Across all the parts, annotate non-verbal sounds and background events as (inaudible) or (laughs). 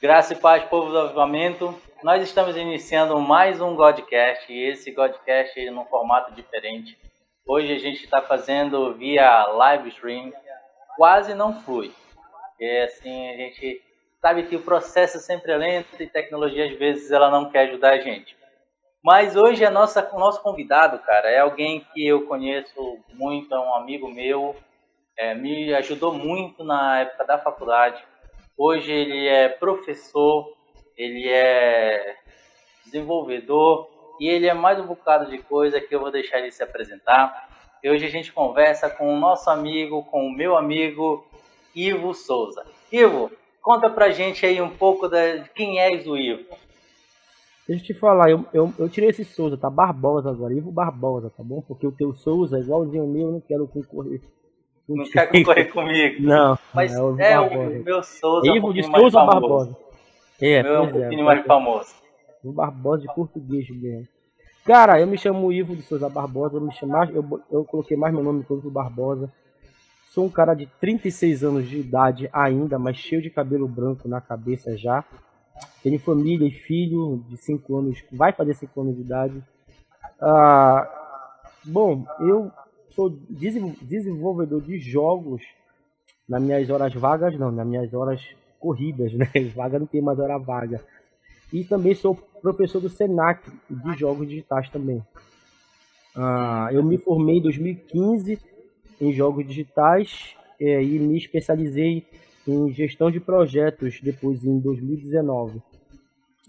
Graça e paz, povo do avivamento. Nós estamos iniciando mais um Godcast e esse Godcast é num formato diferente. Hoje a gente está fazendo via live stream, quase não flui. É assim, a gente sabe que o processo sempre é lento e tecnologia às vezes ela não quer ajudar a gente. Mas hoje o nosso convidado, cara, é alguém que eu conheço muito, é um amigo meu, é, me ajudou muito na época da faculdade Hoje ele é professor, ele é desenvolvedor e ele é mais um bocado de coisa que eu vou deixar ele se apresentar. E hoje a gente conversa com o nosso amigo, com o meu amigo Ivo Souza. Ivo, conta pra gente aí um pouco de quem és o Ivo. Deixa eu te falar, eu, eu, eu, tirei esse Souza, tá Barbosa agora, Ivo Barbosa, tá bom? Porque o teu Souza é igualzinho ao meu, eu não quero concorrer não (laughs) quer concorrer comigo. Não. Mas é, o, é, o meu Souza. Ivo um de Souza Barbosa. É, meu é um é, pouquinho mais famoso. O Barbosa de português mesmo. Cara, eu me chamo Ivo de Souza Barbosa, eu me chamo, eu, eu coloquei mais meu nome todo Barbosa. Sou um cara de 36 anos de idade ainda, mas cheio de cabelo branco na cabeça já. Tenho família e filho de 5 anos, vai fazer 5 anos de idade. Ah, bom, eu sou desenvolvedor de jogos nas minhas horas vagas, não, nas minhas horas corridas, (laughs) né? Vaga não tem mais hora vaga. E também sou professor do Senac de jogos digitais também. Ah, eu me formei em 2015 em jogos digitais é, e me especializei em gestão de projetos depois em 2019.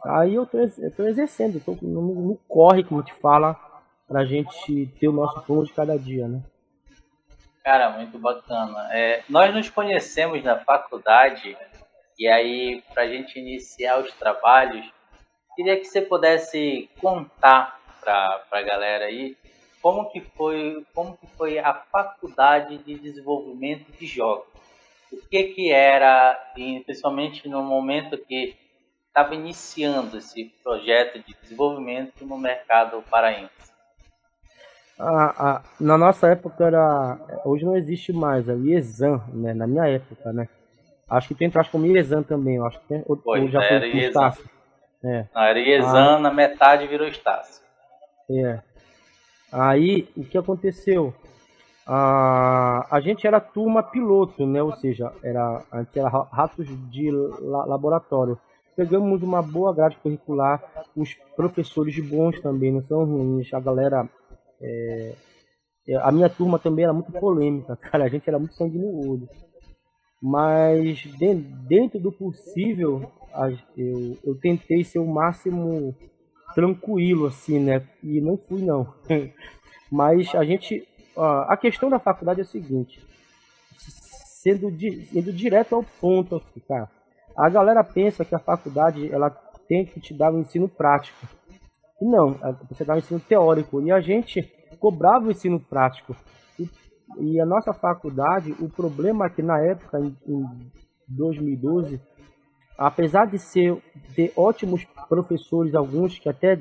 Aí eu estou exercendo, estou no, no corre, como te fala, para a gente ter o nosso pão de cada dia, né? Cara, muito bacana. É, nós nos conhecemos na faculdade e aí para a gente iniciar os trabalhos, queria que você pudesse contar para a galera aí como que foi como que foi a faculdade de desenvolvimento de jogos. O que que era, principalmente no momento que estava iniciando esse projeto de desenvolvimento no mercado paraense a, a, na nossa época era. Hoje não existe mais, é o IESAN, né? Na minha época, né? Acho que tem atrás como IESAN também, eu acho que tem. Ou, já era foi IESAN. É. Não, era IESAN, ah, na metade virou Estácio. É. Aí, o que aconteceu? A, a gente era turma piloto, né? Ou seja, era, a gente era ratos de la, laboratório. Pegamos uma boa grade curricular, os professores bons também, não são ruins, a galera é, a minha turma também era muito polêmica, (laughs) cara. A gente era muito sangue no olho. Mas dentro do possível, eu, eu tentei ser o máximo tranquilo, assim, né? E não fui, não. (laughs) Mas a gente. A questão da faculdade é a seguinte: sendo, sendo direto ao ponto cara. A galera pensa que a faculdade ela tem que te dar o um ensino prático. Não, você dá o ensino teórico. E a gente cobrava o ensino prático. E, e a nossa faculdade, o problema é que na época, em, em 2012, apesar de ser ter ótimos professores, alguns que até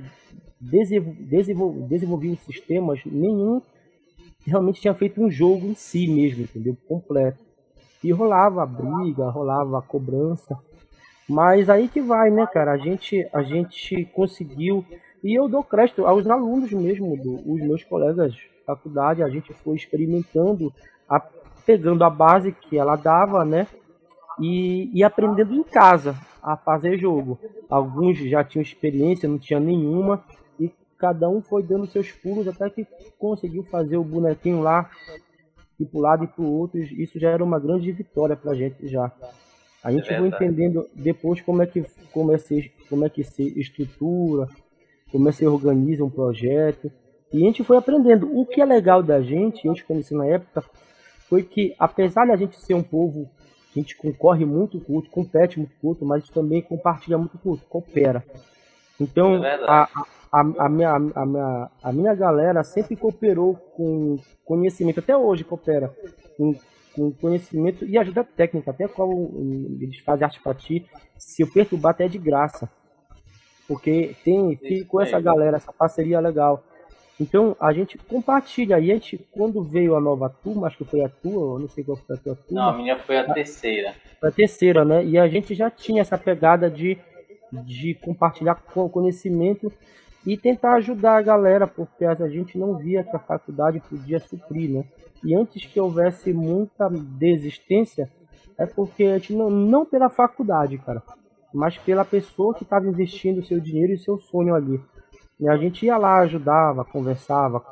desenvol, desenvolviam sistemas, nenhum realmente tinha feito um jogo em si mesmo, entendeu? Completo. E rolava a briga, rolava a cobrança. Mas aí que vai, né, cara? A gente, a gente conseguiu e eu dou crédito aos alunos mesmo, do, os meus colegas de faculdade, a gente foi experimentando, a, pegando a base que ela dava, né? E, e aprendendo em casa a fazer jogo. Alguns já tinham experiência, não tinha nenhuma, e cada um foi dando seus pulos até que conseguiu fazer o bonequinho lá, e para lado e para o outro. Isso já era uma grande vitória para a gente já. A gente é foi entendendo depois como é que como é, ser, como é que se estrutura, como é que se organiza um projeto. E a gente foi aprendendo. O que é legal da gente, a gente conheceu na época, foi que apesar de a gente ser um povo que a gente concorre muito com o outro, compete muito com o outro, mas a também compartilha muito com o outro, coopera. Então, é a, a, a, minha, a, minha, a minha galera sempre cooperou com conhecimento, até hoje coopera com, com conhecimento e ajuda técnica, até qual eles fazem arte para ti, se eu perturbar até é de graça. Porque tem, fica com essa galera, essa parceria legal. Então a gente compartilha. E a gente, quando veio a nova turma, acho que foi a tua, não sei qual foi a tua turma. Não, a minha foi a, a terceira. Foi a terceira, né? E a gente já tinha essa pegada de, de compartilhar conhecimento e tentar ajudar a galera, porque a gente não via que a faculdade podia suprir, né? E antes que houvesse muita desistência, é porque a gente não, não pela faculdade, cara, mas pela pessoa que estava investindo seu dinheiro e seu sonho ali. E a gente ia lá, ajudava, conversava,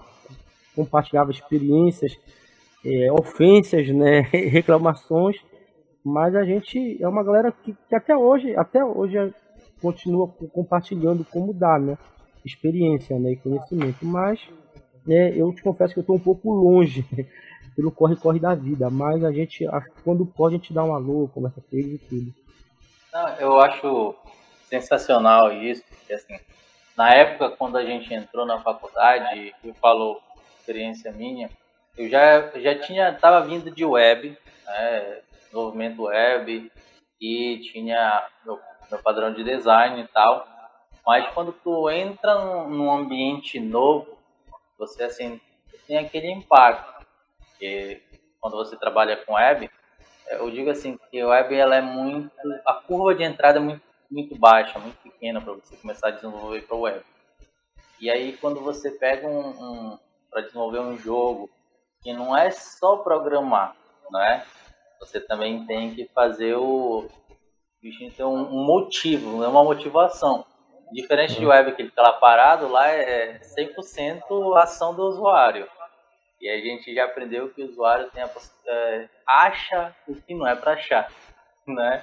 compartilhava experiências, é, ofensas, né, (laughs) reclamações, mas a gente é uma galera que, que até hoje, até hoje continua compartilhando como dá, né, experiência, né, e conhecimento, mas né, eu te confesso que eu estou um pouco longe (laughs) pelo corre-corre da vida, mas a gente, quando pode, a gente dá um alô, conversa com eles e tudo. Não, eu acho sensacional isso, porque assim, na época, quando a gente entrou na faculdade, eu falo experiência minha, eu já, já tinha, estava vindo de web, né, desenvolvimento web, e tinha meu, meu padrão de design e tal. Mas quando tu entra num, num ambiente novo, você assim tem aquele impacto. Porque quando você trabalha com web, eu digo assim que a web ela é muito, a curva de entrada é muito muito baixa, muito pequena para você começar a desenvolver para o web. E aí quando você pega um, um para desenvolver um jogo que não é só programar, né? Você também tem que fazer o, bichinho ter um, um motivo, é uma motivação. Diferente de web que ele está lá parado, lá é 100% ação do usuário. E a gente já aprendeu que o usuário tem a, é, acha o que não é para achar, né?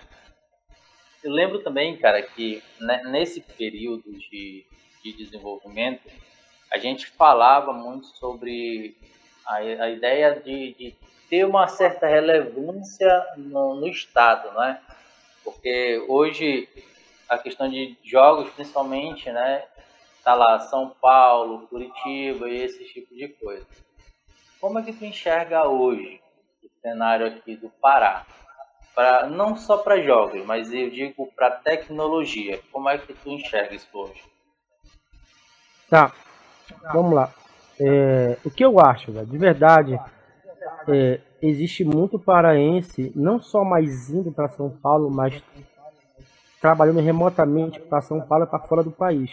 Eu lembro também, cara, que nesse período de, de desenvolvimento, a gente falava muito sobre a, a ideia de, de, ter uma certa relevância no, no Estado, né? Porque hoje a questão de jogos, principalmente, né? Tá lá São Paulo, Curitiba e esse tipo de coisa. Como é que tu enxerga hoje o cenário aqui do Pará? para não só para jogos, mas eu digo para tecnologia. Como é que tu enxerga isso hoje? Tá, vamos lá. É, o que eu acho, de verdade, é, existe muito paraense, não só mais indo para São Paulo, mas trabalhando remotamente para São Paulo e para fora do país.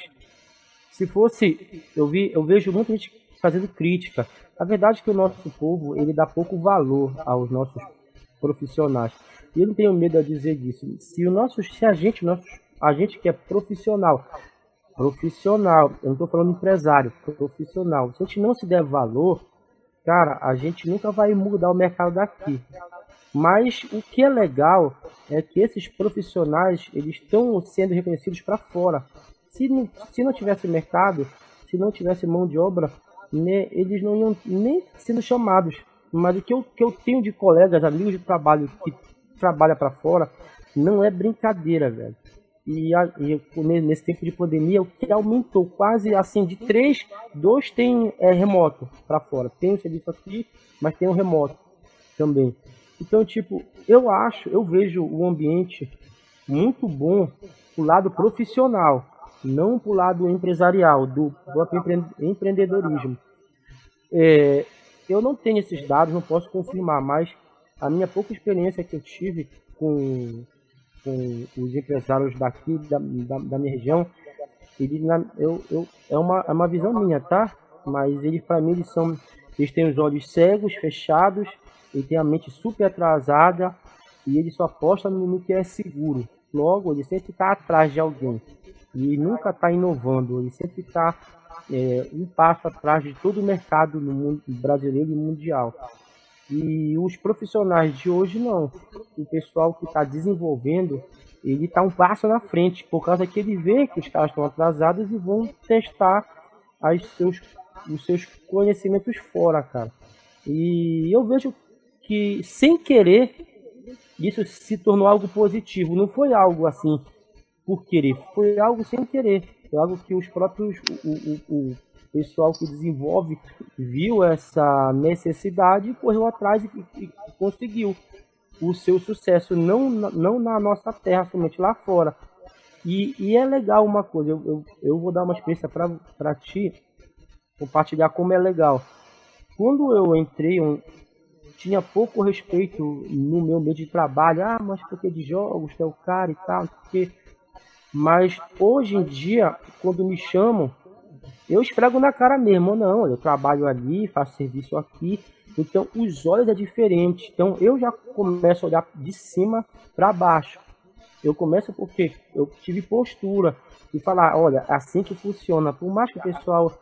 Se fosse, eu vi, eu vejo muita gente fazendo crítica. A verdade é que o nosso povo ele dá pouco valor aos nossos profissionais. E eu não tenho medo de dizer disso. Se o nosso, se a gente, nosso, a gente que é profissional, profissional, eu não estou falando empresário, profissional, se a gente não se der valor, cara, a gente nunca vai mudar o mercado daqui. Mas o que é legal é que esses profissionais eles estão sendo reconhecidos para fora. Se se não tivesse mercado, se não tivesse mão de obra, né, eles não iam nem sendo chamados. Mas o que eu, que eu tenho de colegas, amigos de trabalho que trabalha para fora, não é brincadeira, velho. E, a, e, nesse tempo de pandemia, o que aumentou quase assim de três, dois tem é, remoto para fora. Tem o serviço aqui, mas tem o remoto também. Então, tipo, eu acho, eu vejo o ambiente muito bom pro lado profissional, não pro lado empresarial, do próprio empreendedorismo. É, eu não tenho esses dados, não posso confirmar, mas a minha pouca experiência que eu tive com, com os empresários daqui, da, da, da minha região, ele, eu, eu, é, uma, é uma visão minha, tá? Mas eles, para mim, eles são. Eles têm os olhos cegos, fechados, ele tem a mente super atrasada e ele só aposta no, no que é seguro. Logo, ele sempre está atrás de alguém. E nunca está inovando, ele sempre está é, um passo atrás de todo o mercado no mundo brasileiro e mundial. E os profissionais de hoje não. O pessoal que está desenvolvendo, ele está um passo na frente, por causa que ele vê que os caras estão atrasados e vão testar as seus, os seus conhecimentos fora, cara. E eu vejo que, sem querer, isso se tornou algo positivo. Não foi algo assim por querer, foi algo sem querer. Foi algo que os próprios. O, o, o, pessoal que desenvolve viu essa necessidade correu atrás e, e conseguiu o seu sucesso, não, não na nossa terra, somente lá fora. E, e é legal uma coisa, eu, eu, eu vou dar uma experiência para ti. compartilhar como é legal. Quando eu entrei, tinha pouco respeito no meu meio de trabalho. Ah, mas porque de jogos, é o cara e tal, porque... Mas hoje em dia, quando me chamam, eu esfrego na cara mesmo. Não, eu trabalho ali, faço serviço aqui. Então, os olhos é diferente. Então, eu já começo a olhar de cima para baixo. Eu começo porque eu tive postura e falar, olha, assim que funciona. Por mais que o pessoal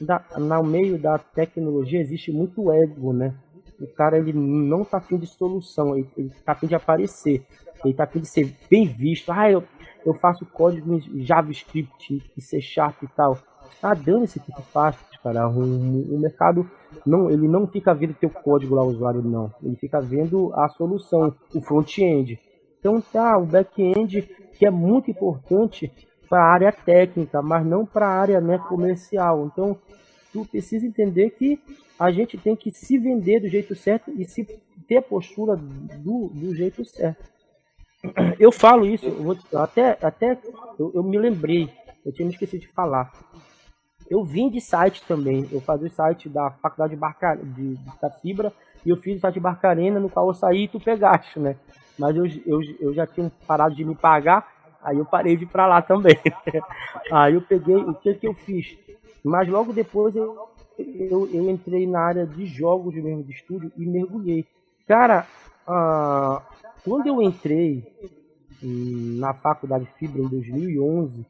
da, no meio da tecnologia existe muito ego, né? O cara ele não tá afim de solução, ele, ele tá afim de aparecer, ele tá afim de ser bem visto. Ah, eu, eu faço código em JavaScript e C Sharp e tal. Ah, dane-se que tu faz, cara. O, o, mercado não, ele não fica vendo teu código lá, usuário, não. Ele fica vendo a solução, o front-end. Então tá, o back-end, que é muito importante para a área técnica, mas não para a área né, comercial. Então, tu precisa entender que a gente tem que se vender do jeito certo e se ter postura do, do jeito certo. (clears throat) Eu falo isso, eu vou, até, até eu, eu, me lembrei, eu tinha me esquecido de falar. Eu vim de site também, eu fazia o site da Faculdade de, Barca, de, da Fibra e eu fiz o site de Barcarena, no qual eu saí e tu pegaste, né? Mas eu, eu, eu já tinha parado de me pagar, aí eu parei de ir pra lá também. (laughs) aí eu peguei, o que que eu fiz? Mas logo depois eu, eu, eu entrei na área de jogos mesmo, de estúdio, e mergulhei. Cara, ah, quando eu entrei na faculdade Fibra em 2011,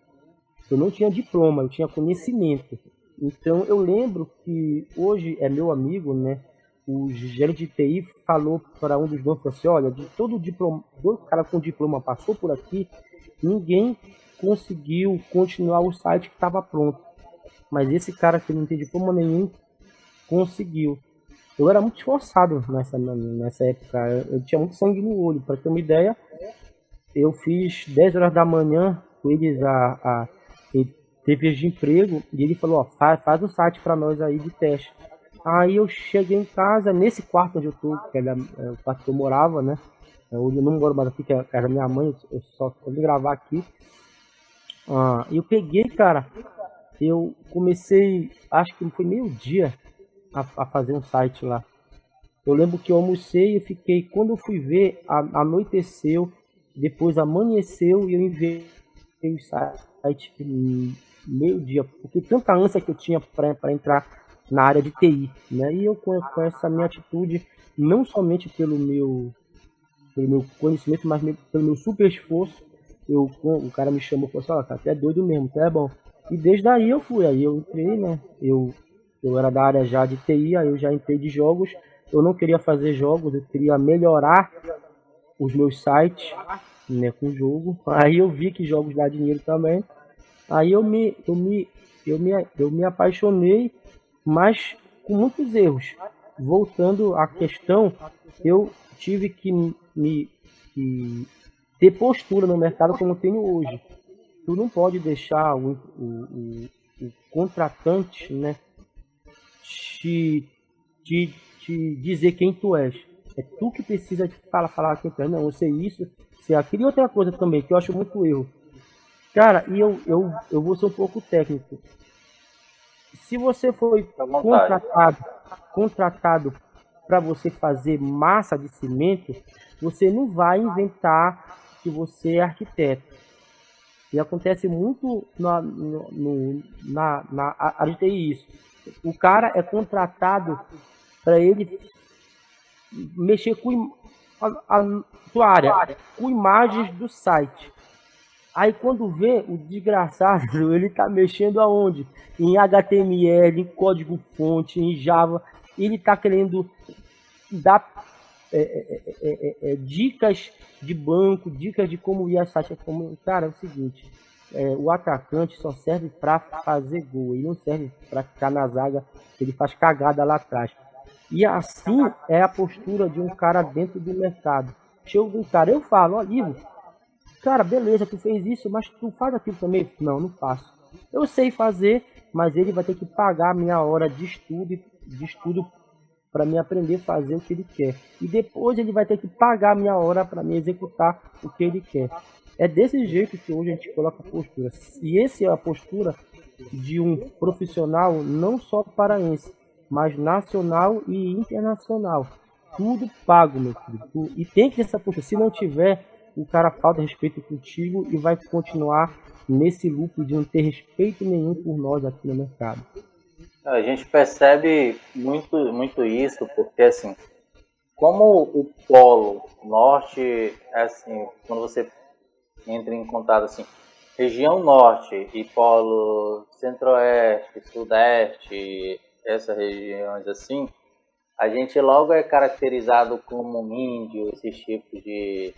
eu não tinha diploma, eu tinha conhecimento. Então eu lembro que hoje é meu amigo, né? o gerente de TI falou para um dos donos, assim, olha, de todo diploma, todo cara com diploma passou por aqui, ninguém conseguiu continuar o site que estava pronto. Mas esse cara que não tem diploma nenhum conseguiu. Eu era muito esforçado nessa, nessa época, eu tinha muito sangue no olho. Para ter uma ideia, eu fiz 10 horas da manhã com eles a, a teve de emprego e ele falou, ó, faz, faz um site para nós aí de teste. Aí eu cheguei em casa, nesse quarto onde eu tô, que era é o quarto que eu morava, né? Eu não moro mais aqui, que é a casa da minha mãe, eu só vim gravar aqui. Ah, eu peguei, cara, eu comecei, acho que foi meio dia a, a, fazer um site lá. Eu lembro que eu almocei e fiquei, quando eu fui ver, a, anoiteceu, depois amanheceu e eu enviei o site meio dia, porque tanta ânsia que eu tinha para entrar na área de TI, né? E eu com, com essa minha atitude, não somente pelo meu, pelo meu conhecimento, mas pelo meu super esforço, eu, o cara me chamou e falou assim, ó, tá até doido mesmo, tá é bom. E desde aí eu fui, aí eu entrei, né? Eu, eu era da área já de TI, aí eu já entrei de jogos. Eu não queria fazer jogos, eu queria melhorar os meus sites, né, com jogo. Aí eu vi que jogos dá dinheiro também. Aí eu me, eu me, eu me, eu me apaixonei mas com muitos erros. Voltando à questão, eu tive que me que ter postura no mercado como tenho hoje. Tu não pode deixar o, o, o, o contratante né, te, te, te dizer quem tu és. É tu que precisa de falar, falar quem tu és. Não, eu sei isso, sei aquilo. E outra coisa também, que eu acho muito erro. Cara, e eu, eu, eu vou ser um pouco técnico se você foi contratado, contratado para você fazer massa de cimento, você não vai inventar que você é arquiteto. E acontece muito na, no, na, na área de TI isso. O cara é contratado para ele mexer com a, a, área, com imagens do site. Aí quando vê o desgraçado, (laughs) ele tá mexendo aonde? Em HTML, em código fonte, em Java. Ele tá querendo dar é é, é, é, é, dicas de banco, dicas de como ir a site. Como... Cara, é o seguinte, o atacante só serve para fazer gol, ele não serve para ficar na zaga, ele faz cagada lá atrás. E assim é a postura de um cara dentro do mercado. Chega um cara, eu falo, ó, Ivo, Cara, beleza, tu fez isso, mas tu faz aquilo também? Não, não faço. Eu sei fazer, mas ele vai ter que pagar a minha hora de estudo, de estudo para me aprender a fazer o que ele quer. E depois ele vai ter que pagar a minha hora para me executar o que ele quer. É desse jeito que hoje a gente coloca a postura. E essa é a postura de um profissional não só paraense, mas nacional e internacional. Tudo pago, meu filho. E tem que ter essa postura. Se não tiver, o cara falta respeito contigo e vai continuar nesse loop de não ter respeito nenhum por nós aqui no mercado. A gente percebe muito, muito isso, porque assim, como o polo norte, assim, quando você entra em contato assim, região norte e polo centro-oeste, sudeste, essas regiões assim, a gente logo é caracterizado como índio, esses tipos de,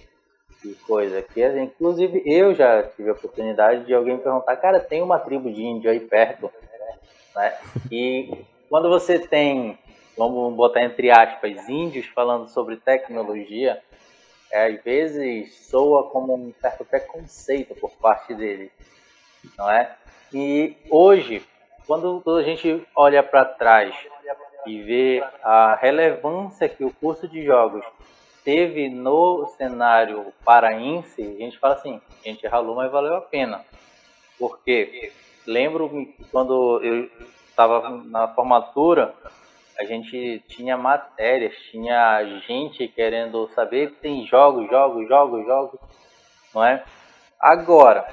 de coisa. Que, inclusive, eu já tive a oportunidade de alguém perguntar, cara, tem uma tribo de índio aí perto? Né? E quando você tem, vamos botar entre aspas, índios falando sobre tecnologia, é, às vezes soa como um certo preconceito por parte deles, não é? E hoje, quando a gente olha para trás e vê a relevância que o curso de jogos teve no cenário paraense, a gente fala assim, a gente ralou, mas valeu a pena. Porque lembro quando eu estava na formatura, a gente tinha matérias, tinha gente querendo saber, tem jogos, jogos, jogos, jogos, não é? Agora,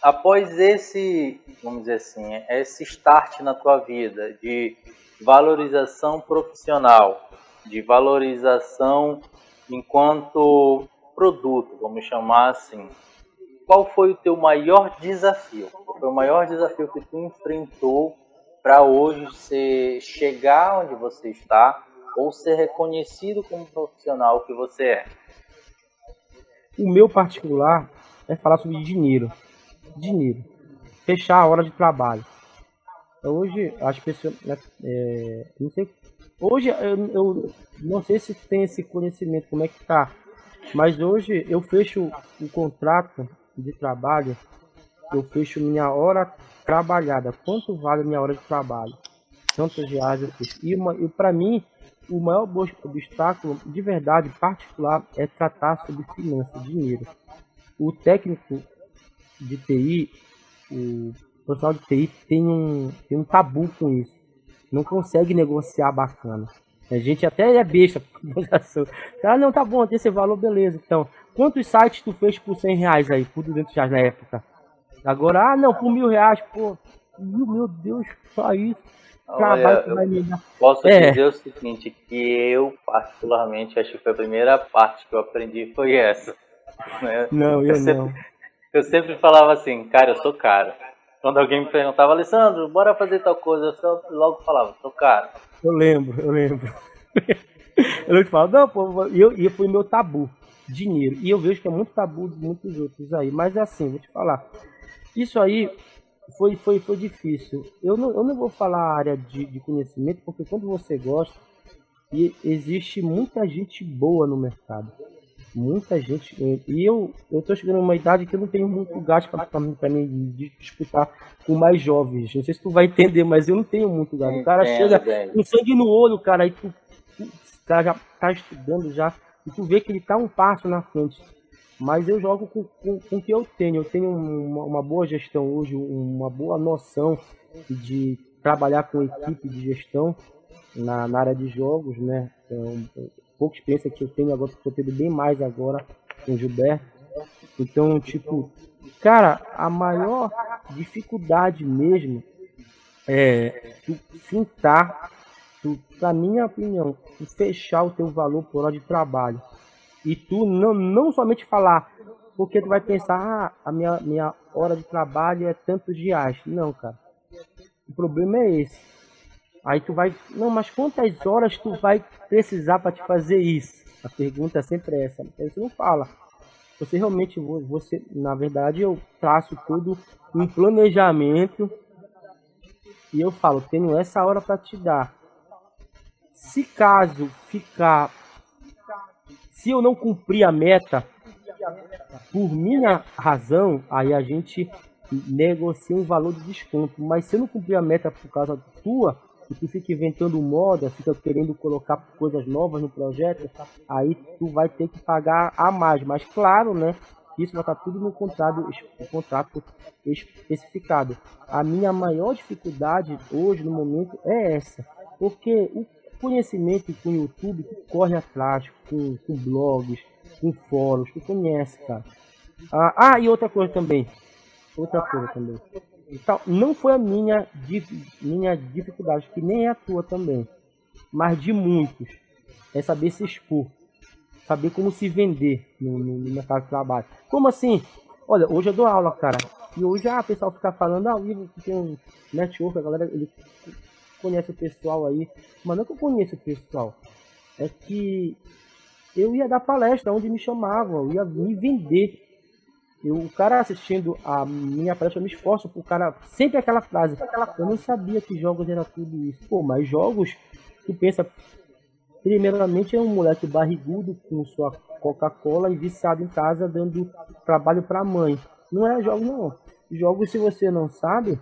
após esse, vamos dizer assim, esse start na tua vida de valorização profissional, de valorização enquanto produto, vamos chamar assim, qual foi o teu maior desafio? Qual foi o maior desafio que tu enfrentou para hoje você chegar onde você está ou ser reconhecido como profissional que você é? O meu particular é falar sobre dinheiro. Dinheiro. Fechar a hora de trabalho. Hoje, as pessoas. Né, é, não sei. Hoje, eu, eu, não sei se tem esse conhecimento, como é que tá. Mas hoje, eu fecho o contrato de trabalho. Eu fecho minha hora trabalhada. Quanto vale minha hora de trabalho? Quantas reais eu fiz? E, e para mim, o maior obstáculo, de verdade, particular, é tratar sobre finanças, dinheiro. O técnico de TI, o profissional de TI tem um, tem um tabu com isso. Não consegue negociar bacana. A gente até é besta. (laughs) Cara, não, tá bom, tem esse valor, beleza. Então, quantos sites tu fez por 100 reais aí, por 200 reais na época? Agora, ah, não, por mil reais, pô, mil, meu Deus, só isso. Olha, eu posso é. dizer o seguinte, que eu particularmente acho que foi a primeira parte que eu aprendi foi essa. Né? Não, eu, eu sempre, não. Eu sempre falava assim, cara, eu sou caro. Quando alguém me perguntava, Alessandro, bora fazer tal coisa, eu só logo falava, sou caro. Eu lembro, eu lembro. (laughs) eu te falo, não, pô, e eu, eu fui meu tabu, dinheiro. E eu vejo que é muito tabu de muitos outros aí. Mas é assim, vou te falar. Isso aí foi, foi, foi difícil. Eu não, eu não vou falar a área de, de conhecimento, porque quando você gosta, e existe muita gente boa no mercado. Muita gente. E eu, eu tô chegando numa idade que eu não tenho muito gasto para me disputar com mais jovens. Não sei se tu vai entender, mas eu não tenho muito gasto. O cara chega com sangue no olho, cara, aí tu, tu, cara já tá estudando já, e tu vê que ele tá um passo na frente mas eu jogo com, com, com o que eu tenho. Eu tenho uma, uma, boa gestão hoje, uma boa noção de trabalhar com equipe de gestão na, na área de jogos, né? Então, pouca experiência que eu tenho agora, eu tenho bem mais agora com o Gilberto. Então, tipo, cara, a maior dificuldade mesmo é tu fintar, tu, na minha opinião, tu fechar o teu valor por hora de trabalho e tu não, não somente falar, porque tu vai pensar, ah, a minha, minha hora de trabalho é tantos dias. Não, cara. O problema é esse. Aí tu vai, não, mas quantas horas tu vai precisar para te fazer isso? A pergunta é sempre essa. Aí você não fala. Você realmente, você, na verdade, eu traço tudo um planejamento e eu falo, tenho essa hora para te dar. Se caso ficar se eu não cumprir a meta por minha razão, aí a gente negocia um valor de desconto. Mas se eu não cumprir a meta por causa tua, e tu fica inventando moda, fica querendo colocar coisas novas no projeto, aí tu vai ter que pagar a mais. Mas claro, né? isso vai estar tudo no contrato, no contrato especificado. A minha maior dificuldade hoje, no momento, é essa. Porque o conhecimento com o YouTube, tu corre atrás, com, com blogs, com fóruns, tu conhece, cara. Ah, ah, e outra coisa também. Outra coisa também. Então, não foi a minha, minha dificuldade, que nem é a tua também, mas de muitos. É saber se expor. Saber como se vender no, no, no mercado de trabalho. Como assim? Olha, hoje eu dou aula, cara. E hoje ah, o pessoal fica falando, ah, o livro que tem um network, a galera ele conhece o pessoal aí. Mas não é que eu conheço o pessoal. É que eu ia dar palestra onde me chamavam, eu ia me vender. Eu, o cara assistindo a minha palestra, eu me esforço pro cara. Sempre aquela frase. Eu não sabia que jogos era tudo isso. Pô, mas jogos, tu pensa. Primeiramente é um moleque barrigudo com sua Coca-Cola e viciado em casa dando trabalho pra mãe. Não é jogo não. Jogos, se você não sabe,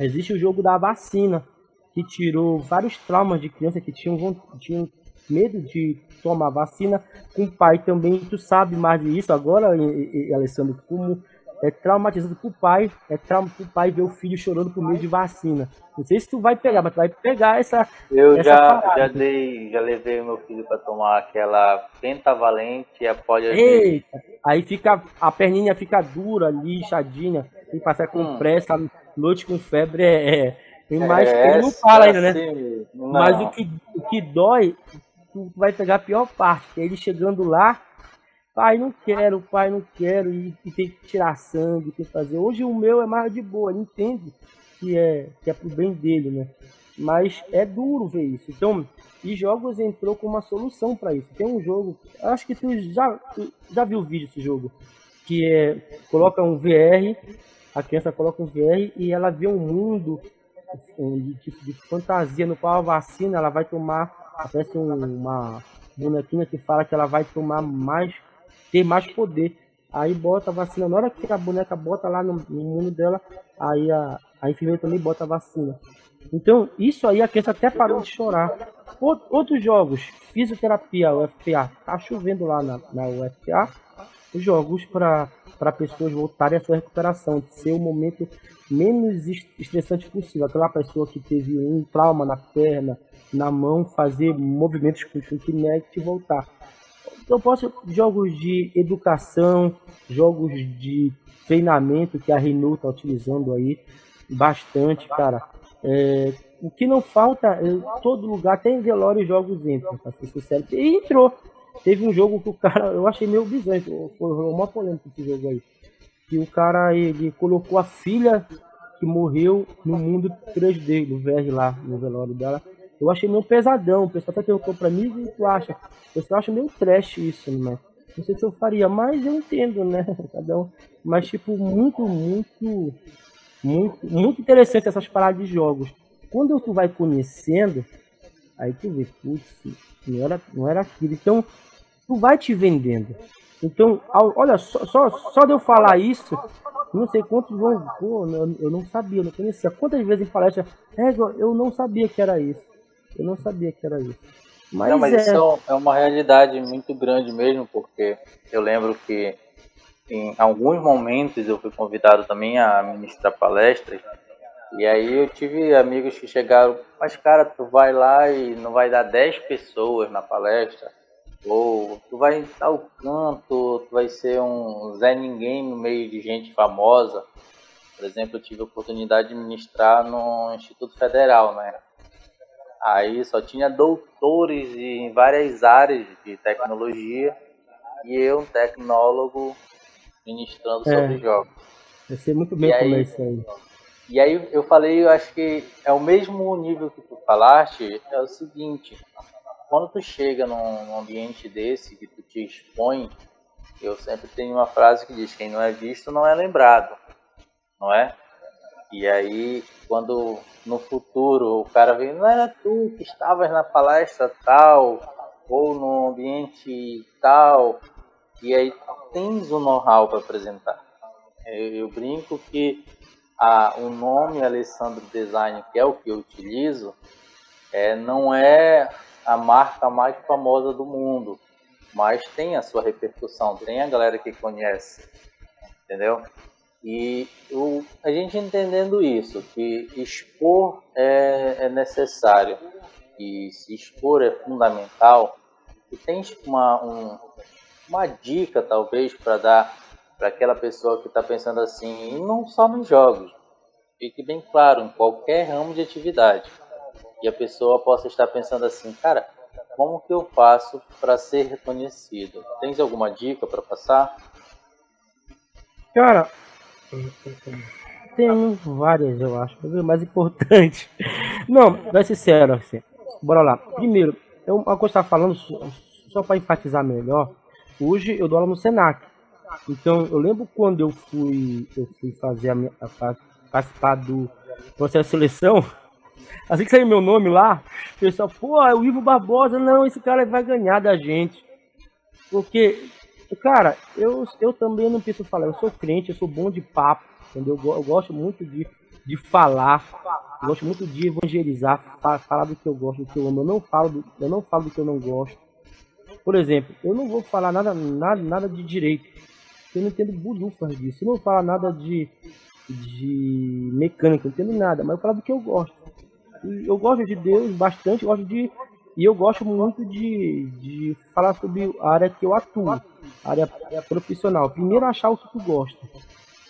existe o jogo da vacina, que tirou vários traumas de criança que tinham, tinham medo de tomar vacina. Com o pai também, tu sabe mais disso agora, e, e, Alessandro, como é traumatizado pro pai, é trauma pro pai ver o filho chorando por medo de vacina. Não sei se tu vai pegar, mas tu vai pegar essa. Eu essa já, já dei, já levei meu filho para tomar aquela pentavalente e a Eita! Aí fica, a perninha fica dura, lixadinha, tem que passar com hum. pressa, noite com febre é. é tem mais é, ele não fala ainda, né? Assim, mas o que, o que dói, tu vai pegar a pior parte, que é ele chegando lá, pai, não quero, pai, não quero, e, e tem que tirar sangue, tem que fazer. Hoje o meu é mais de boa, ele entende que é, que é pro bem dele, né? Mas é duro ver isso. Então, e jogos entrou com uma solução para isso. Tem um jogo, acho que tu já, tu já viu o vídeo desse jogo, que é coloca um VR, a criança coloca um VR e ela vê um mundo de, de, de fantasia no qual a vacina ela vai tomar, aparece um, uma bonequinha que fala que ela vai tomar mais, ter mais poder. Aí bota a vacina, na hora que a boneca bota lá no, no mundo dela, aí a, a enfermeira também bota a vacina. Então, isso aí a criança até parou de chorar. Outros jogos, fisioterapia, UFPA, tá chovendo lá na, na UFPA, jogos para pessoas voltarem à sua recuperação, de ser o momento menos estressante possível. Aquela pessoa que teve um trauma na perna, na mão, fazer movimentos com o Kinect e voltar. Eu posso jogos de educação, jogos de treinamento que a Renault está utilizando aí bastante, cara. É, o que não falta, é, todo lugar tem velório jogos entram, pra ser sincero. E entrou. Teve um jogo que o cara, eu achei meio bizarro, foi uma polêmica esse jogo aí. Que o cara, ele colocou a filha que morreu no mundo 3D, do VR lá, no velório dela. Eu achei meio pesadão, o pessoal até perguntou pra mim, o que tu acha? O pessoal acha meio trash isso, né? Não sei se eu faria, mas eu entendo, né? (laughs) Cada um. Mas, tipo, muito, muito, muito, muito interessante essas paradas de jogos. Quando tu vai conhecendo, aí tu vê, putz, não era, não era aquilo. Então, tu vai te vendendo. Então, olha, só, só, só de eu falar isso, não sei quantos vão. Pô, eu não sabia, não conhecia. Quantas vezes em palestra, é, eu não sabia que era isso. Eu não sabia que era isso. Mas, não, mas é... isso é uma realidade muito grande mesmo, porque eu lembro que em alguns momentos eu fui convidado também a ministrar palestras. E aí eu tive amigos que chegaram, mas cara, tu vai lá e não vai dar 10 pessoas na palestra ou tu vai em tal canto, tu vai ser um Zé Ninguém no meio de gente famosa. Por exemplo, eu tive a oportunidade de ministrar no Instituto Federal, né? Aí só tinha doutores em várias áreas de tecnologia e eu, um tecnólogo, ministrando é, sobre jogos. Eu sei muito bem e como aí, é isso aí. E aí eu falei, eu acho que é o mesmo nível que tu falaste, é o seguinte, quando tu chega num, num ambiente desse, que tu te expõe, eu sempre tenho uma frase que diz: quem não é visto não é lembrado, não é? E aí, quando no futuro o cara vem, não era tu que estavas na palestra tal, ou no ambiente tal, e aí tens o um know-how para apresentar. Eu, eu, brinco que a, o nome Alessandro Design, que é o que eu utilizo, é, não é a marca mais famosa do mundo. mas tem a sua repercussão, tem a galera que conhece, entendeu? E o, a gente entendendo isso, que expor é, é necessário e se expor é fundamental, tem uma, um, uma dica talvez para dar para aquela pessoa que está pensando assim, e não só nos jogos, fique bem claro, em qualquer ramo de atividade. E a pessoa possa estar pensando assim, cara, como que eu faço para ser reconhecido? Tens alguma dica para passar? Cara, tem várias, eu acho, mas é mais importante. Não, vai ser sério, assim. Bora lá. Primeiro, eu, uma coisa que eu falando, só para enfatizar melhor, hoje eu dou aula no Senac. Então, eu lembro quando eu fui, eu fui fazer a, a, participar do processo de seleção, assim que saiu meu nome lá, o pessoal, pô, é o Ivo Barbosa, não, esse cara vai ganhar da gente. Porque, cara, eu, eu também não preciso falar, eu sou crente, eu sou bom de papo, entendeu? Eu, eu gosto muito de, de falar, eu gosto muito de evangelizar, falar do que eu gosto, do que eu amo. Eu não falo do, eu não falo do que eu não gosto. Por exemplo, eu não vou falar nada, nada, nada de direito. Eu não entendo bulufas disso. Eu não vou falar nada de, de mecânica, não entendo nada, mas eu falo do que eu gosto. Eu gosto de Deus bastante, gosto de. E eu gosto muito de, de falar sobre a área que eu atuo, a área, a profissional. Primeiro achar o que tu gosta.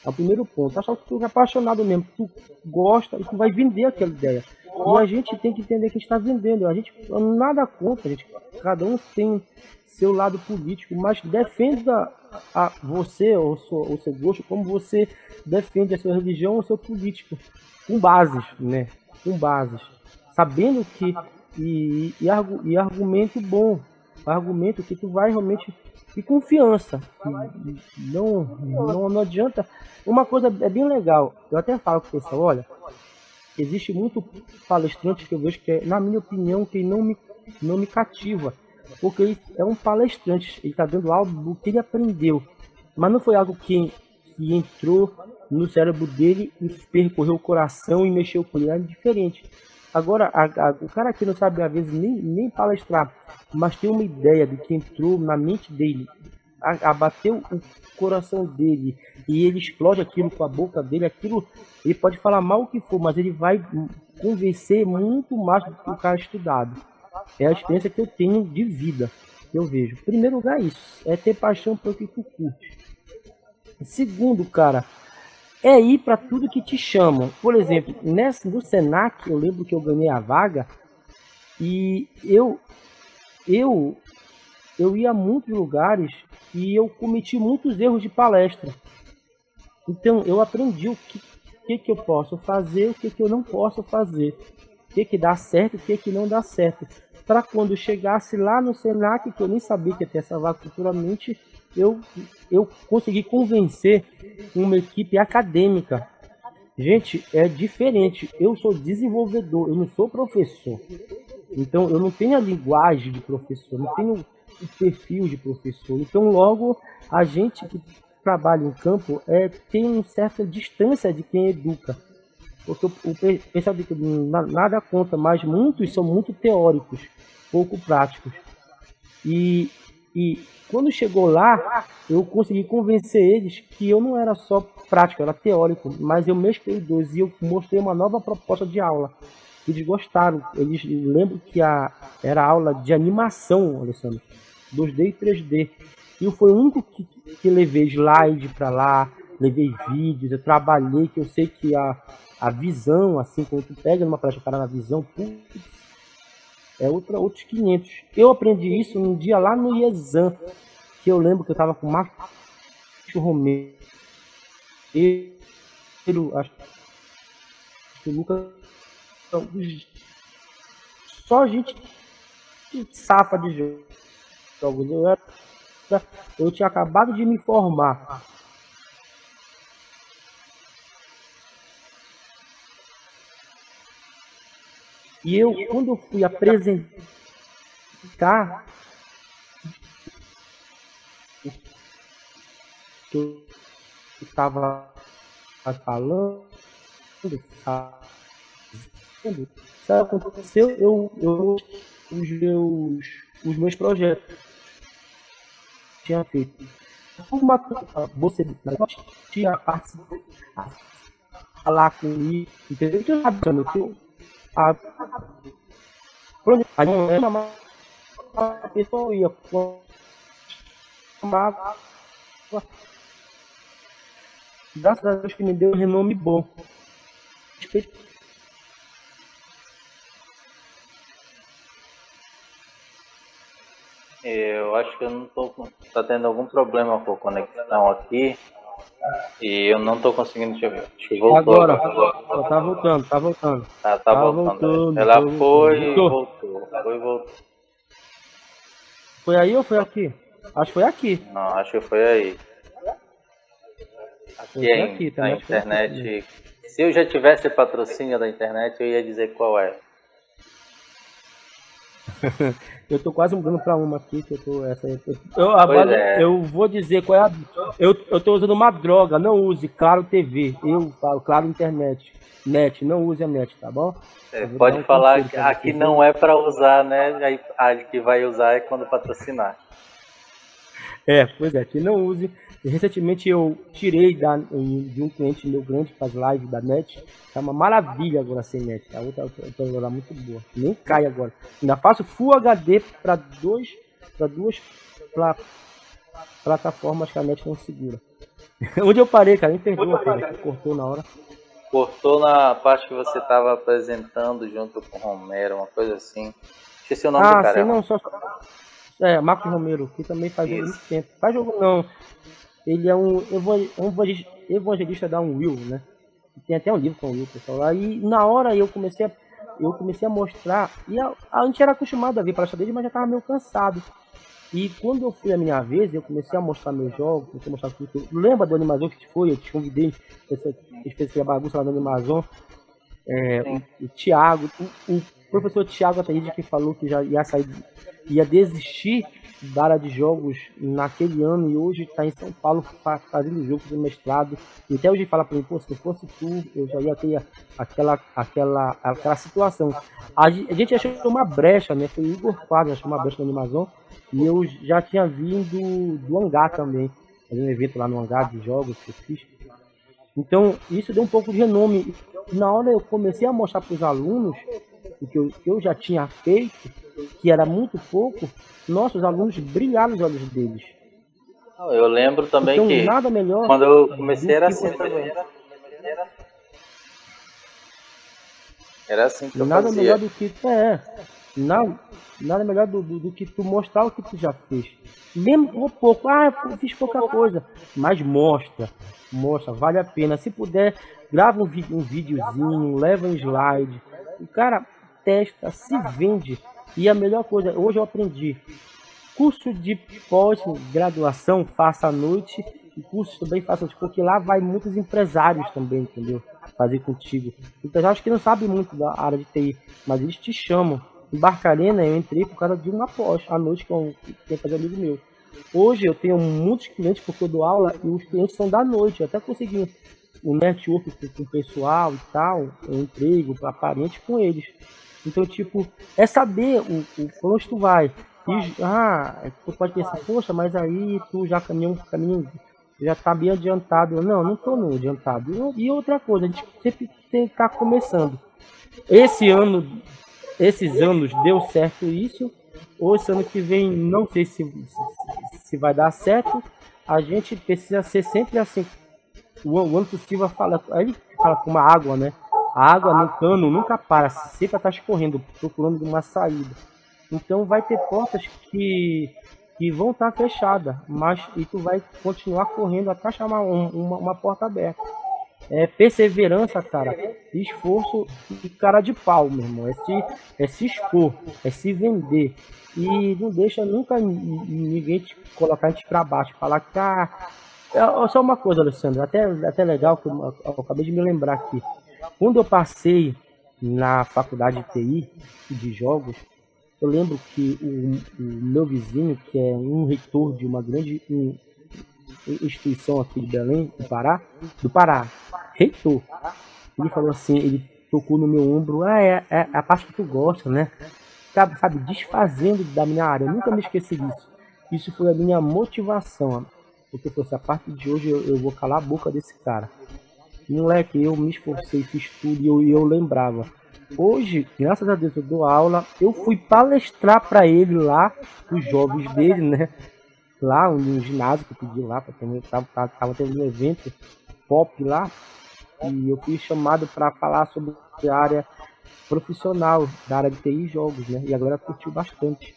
É o primeiro ponto. Achar que tu é apaixonado mesmo, tu gosta e tu vai vender aquela ideia. E a gente tem que entender que está vendendo. A gente nada contra, a gente, cada um tem seu lado político, mas defenda a você ou o seu gosto como você defende a sua religião ou seu político, com bases, né? Com bases, sabendo que e, e, e argumento bom, argumento que tu vai realmente e confiança. Não, não, não adianta. Uma coisa é bem legal. Eu até falo com o pessoal, olha, existe muito palestrante que eu vejo que é, na minha opinião, que não me, não me cativa. Porque ele é um palestrante, ele está dando algo que ele aprendeu. Mas não foi algo que, que entrou no cérebro dele e percorreu o coração e mexeu com ele. É diferente. Agora, a, a, o cara que não sabe, às vezes, nem, nem palestrar, mas tem uma ideia do que entrou na mente dele, abateu o coração dele e ele explode aquilo com a boca dele, aquilo ele pode falar mal o que for, mas ele vai convencer muito mais do que o cara estudado. É a experiência que eu tenho de vida, eu vejo. Primeiro lugar, é isso, é ter paixão pelo que tu curte. Segundo, cara, é ir para tudo que te chamam. Por exemplo, nessa, no Senac, eu lembro que eu ganhei a vaga e eu eu eu ia a muitos lugares e eu cometi muitos erros de palestra. Então eu aprendi o que, que, que eu posso fazer, o que, que eu não posso fazer, o que, que dá certo, o que, que não dá certo. Para quando chegasse lá no Senac, que eu nem sabia que ia ter essa vaga futuramente, eu, eu consegui convencer uma equipe acadêmica. Gente, é diferente. Eu sou desenvolvedor, eu não sou professor. Então, eu não tenho a linguagem de professor, não tenho o perfil de professor. Então, logo, a gente que trabalha em campo é, tem uma certa distância de quem educa. Porque o, pessoal de nada conta, mas muitos são muito teóricos, pouco práticos. E, e quando chegou lá, eu consegui convencer eles que eu não era só prático, era teórico, mas eu mesclei dois e eu mostrei uma nova proposta de aula. Eles gostaram, eles lembram que a, era aula de animação, Alessandro, 2D e 3D. E eu fui o único que, que levei slide para lá, levei vídeos, eu trabalhei, que eu sei que a, a visão, assim, quando tu pega numa palestra, o cara na visão, putz, é outra, outros 500. Eu aprendi isso um dia lá no IESAM, que eu lembro que eu tava com o Marcos Romero, acho que o Lucas. Só gente safa de jogos. Eu, era, eu tinha acabado de me formar. E eu, quando eu fui apresentar que eu estava falando, sabe o que aconteceu? Eu, eu, os meus, os meus projetos. tinha feito. Uma, você tinha falar com ele, entendeu? Que a, a não é uma pessoa ia uma graças a Deus que me deu um renome bom. Eu acho que eu não tô tá tendo algum problema com a conexão aqui. E eu não tô conseguindo te ver. Acho que voltou. Agora, agora. tá voltando, tá voltando. Tá, tá, tá voltando. voltando. Ela foi voltando. e voltou. Foi e voltou. Foi aí ou foi aqui? Acho que foi aqui. Não, acho que foi aí. Aqui, é aqui tá, na internet. Se eu já tivesse patrocínio da internet, eu ia dizer qual é. (laughs) eu tô quase mudando para uma aqui que eu tô essa eu, eu agora é. eu vou dizer qual é a eu, eu tô usando uma droga, não use Claro TV. Eu falo Claro Internet. Net, não use a net, tá bom? É, pode um falar que aqui não é para usar, né? Aí a que vai usar é quando patrocinar. É, pois é, que não use. Recentemente eu tirei da, de um cliente meu grande que faz live da net. Tá uma maravilha agora sem net. A outra tá muito boa. Nem cai agora. Ainda faço Full HD para dois, para duas pra, plataformas que a net não segura. (laughs) Onde eu parei, cara? Me perdoa, cara, que cortou na hora. Cortou na parte que você estava apresentando junto com o Romero, uma coisa assim. Esqueci o nome ah, do cara. Sim, não, só, é, Marcos Romero, que também faz jogo muito tempo. Faz jogo não. Ele é um evangelista da Will, né? Tem até um livro com o Will, pessoal. Aí na hora eu comecei a, eu comecei a mostrar. E a, a gente era acostumado a ver palestra dele, mas já tava meio cansado. E quando eu fui a minha vez, eu comecei a mostrar meus jogos, comecei a mostrar tudo. Lembra do Animazon que foi? Eu te convidei, a gente fez aquela bagunça lá no Animazon. É, o, o Thiago, o, o professor Thiago Ataíde que falou que já ia sair ia desistir da área de jogos naquele ano e hoje está em São Paulo fazendo jogo do mestrado. E até hoje fala para mim, pô, se fosse tu, eu já ia ter aquela, aquela, aquela situação. A, gente achou uma brecha, né? Foi o Igor Quadro, achou uma brecha no Amazon. E eu já tinha vindo do hangar também. Fazer um evento lá no hangar de jogos que eu fiz. Então, isso deu um pouco de renome. Na hora eu comecei a mostrar para os alunos o que eu, que eu já tinha feito que era muito pouco, nossos alunos brilharam os olhos deles. Eu lembro também então, que nada melhor quando eu comecei era assim também. Era assim que eu nada fazia. melhor do que é, nada, nada melhor do, do, do, que tu mostrar o que tu já fez. Mesmo pouco, ah, eu fiz pouca coisa, mas mostra, mostra, vale a pena. Se puder, grava um, vídeo, um videozinho, leva um slide. O cara testa, se vende e a melhor coisa, hoje eu aprendi. Curso de pós-graduação faça à noite e curso também faça noite, porque lá vai muitos empresários também, entendeu? Fazer contigo. Empresários que não sabem muito da área de TI, mas eles te chamam. Em Barcarena eu entrei por causa de uma pós à noite com quem fazer amigo meu. Hoje eu tenho muitos clientes porque eu dou aula e os clientes são da noite. Eu até consegui um network com o pessoal e tal, um emprego para parente com eles. Então, tipo, é saber o, o onde tu vai. E, ah, tu pode pensar, poxa, mas aí tu já caminhou um caminho, já tá bem adiantado. Não, não tô no adiantado. E outra coisa, a gente sempre tem que estar tá começando. Esse ano, esses anos deu certo isso. Ou esse ano que vem, não sei se, se, se vai dar certo. A gente precisa ser sempre assim. O, o Anderson Silva fala, aí fala com uma água, né? A água no cano nunca para, sempre está escorrendo, procurando uma saída. Então vai ter portas que, que vão estar tá fechadas, mas e tu vai continuar correndo até achar uma, uma, uma porta aberta. É perseverança, cara, esforço e cara de pau, meu irmão. É se, é se expor, é se vender. E não deixa nunca ninguém te colocar a gente pra baixo, falar que ah, é só uma coisa, Alessandro, até, até legal que eu, eu acabei de me lembrar aqui. Quando eu passei na faculdade de TI de jogos, eu lembro que o, o meu vizinho, que é um reitor de uma grande um, instituição aqui de Belém, do Pará, do Pará, reitor, ele falou assim, ele tocou no meu ombro, ah, é, é a parte que tu gosta, né? Sabe, sabe, desfazendo da minha área, eu nunca me esqueci disso. Isso foi a minha motivação. Porque assim, a partir de hoje eu, eu vou calar a boca desse cara. Moleque, eu me esforcei, fiz tudo e eu, eu lembrava. Hoje, graças a Deus, eu dou aula. Eu fui palestrar para ele lá, os jovens dele, né? Lá no ginásio que eu pedi lá, porque eu tava, tava, tava tendo um evento pop lá. E eu fui chamado para falar sobre a área profissional da área de TI e jogos, né? E a galera curtiu bastante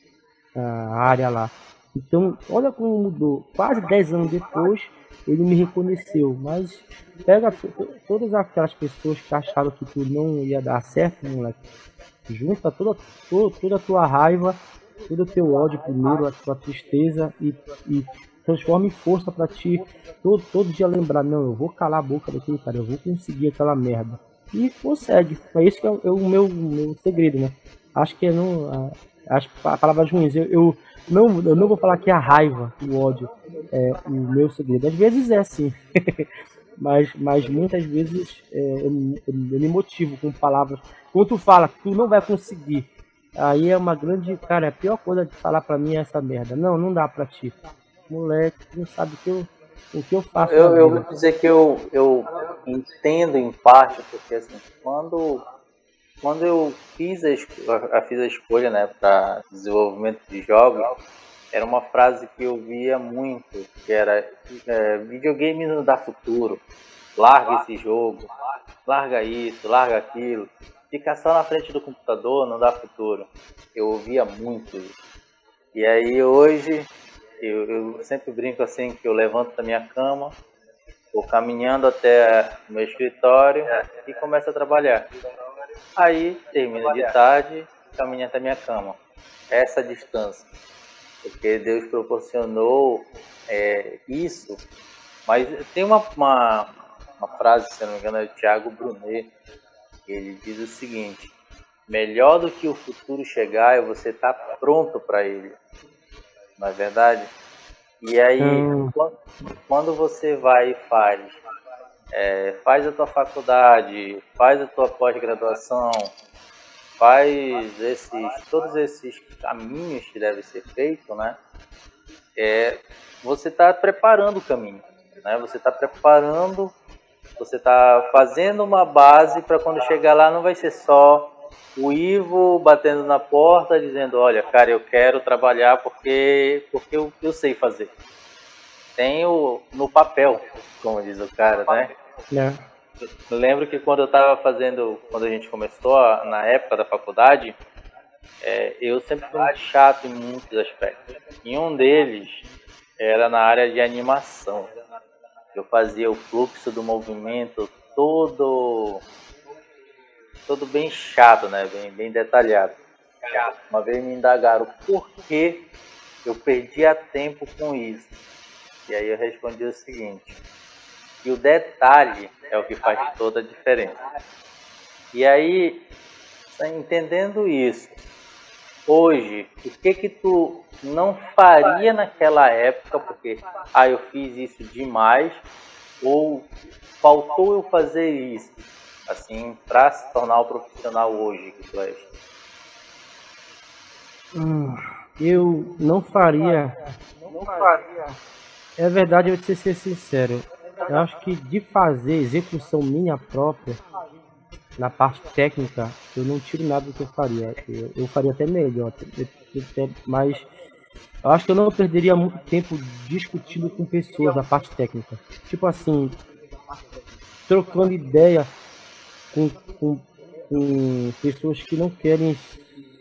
a área lá. Então, olha como mudou. Quase 10 anos depois, ele me reconheceu. Mas pega todas aquelas pessoas que acharam que tu não ia dar certo, moleque. Junta toda, toda, toda a tua raiva, todo o teu ódio primeiro, a tua tristeza e, e transforma em força para ti todo, todo dia lembrar, não, eu vou calar a boca daquele cara, eu vou conseguir aquela merda. E consegue. É isso que é, é o meu, meu segredo, né? Acho que é não. Acho palavras ruins. Eu, eu, não, eu não vou falar que a raiva, o ódio, é o meu segredo. Às vezes é sim. (laughs) mas, mas muitas vezes é, eu, eu, eu, me motivo com palavras. Quando tu fala, tu não vai conseguir. Aí é uma grande. Cara, a pior coisa de falar pra mim é essa merda. Não, não dá pra ti. Moleque, não sabe o que eu, o que eu faço. Eu, eu vou dizer que eu, eu entendo em parte, porque assim, quando quando eu fiz a, fiz a escolha né, para desenvolvimento de jogos, era uma frase que eu via muito, que era é, videogame não dá futuro, larga esse jogo, larga isso, larga aquilo, ficar só na frente do computador não dá futuro. Eu ouvia muito isso. E aí hoje eu, eu sempre brinco assim que eu levanto da minha cama, vou caminhando até meu escritório e começo a trabalhar. Aí termina de tarde, caminha até minha cama. Essa distância. Porque Deus proporcionou é, isso. Mas tem uma, uma, uma, frase, se não me engano, é de Tiago Brunet, que ele diz o seguinte: melhor do que o futuro chegar é você estar tá pronto para ele. Não é verdade? E aí, hum. quando você vai e faz é, faz a tua faculdade, faz a tua pós-graduação, faz esses, todos esses caminhos que devem ser feitos, né? É, você está preparando o caminho, né? Você está preparando, você está fazendo uma base para quando chegar lá não vai ser só o Ivo batendo na porta dizendo, olha, cara, eu quero trabalhar porque porque eu, eu sei fazer tem o, no papel, como diz o cara, né? É. lembro que quando eu estava fazendo, quando a gente começou, na época da faculdade, é, eu sempre fui muito chato em muitos aspectos. E um deles era na área de animação. Eu fazia o fluxo do movimento todo todo bem chato, né? Bem, bem detalhado. Uma vez me indagaram por que eu perdia tempo com isso. E aí eu respondi o seguinte: que o detalhe é o que faz toda a diferença. E aí, entendendo isso, hoje, o que que tu não faria naquela época, porque ah, eu fiz isso demais, ou faltou eu fazer isso, assim, para se tornar o profissional hoje que tu és? Hum, eu não faria. Não faria é verdade, eu vou ser sincero. Eu acho que de fazer execução minha própria, na parte técnica, eu não tiro nada do que eu faria. Eu, eu faria até melhor, mas eu acho que eu não perderia muito tempo discutindo com pessoas a parte técnica. Tipo assim, trocando ideia com, com, com pessoas que não querem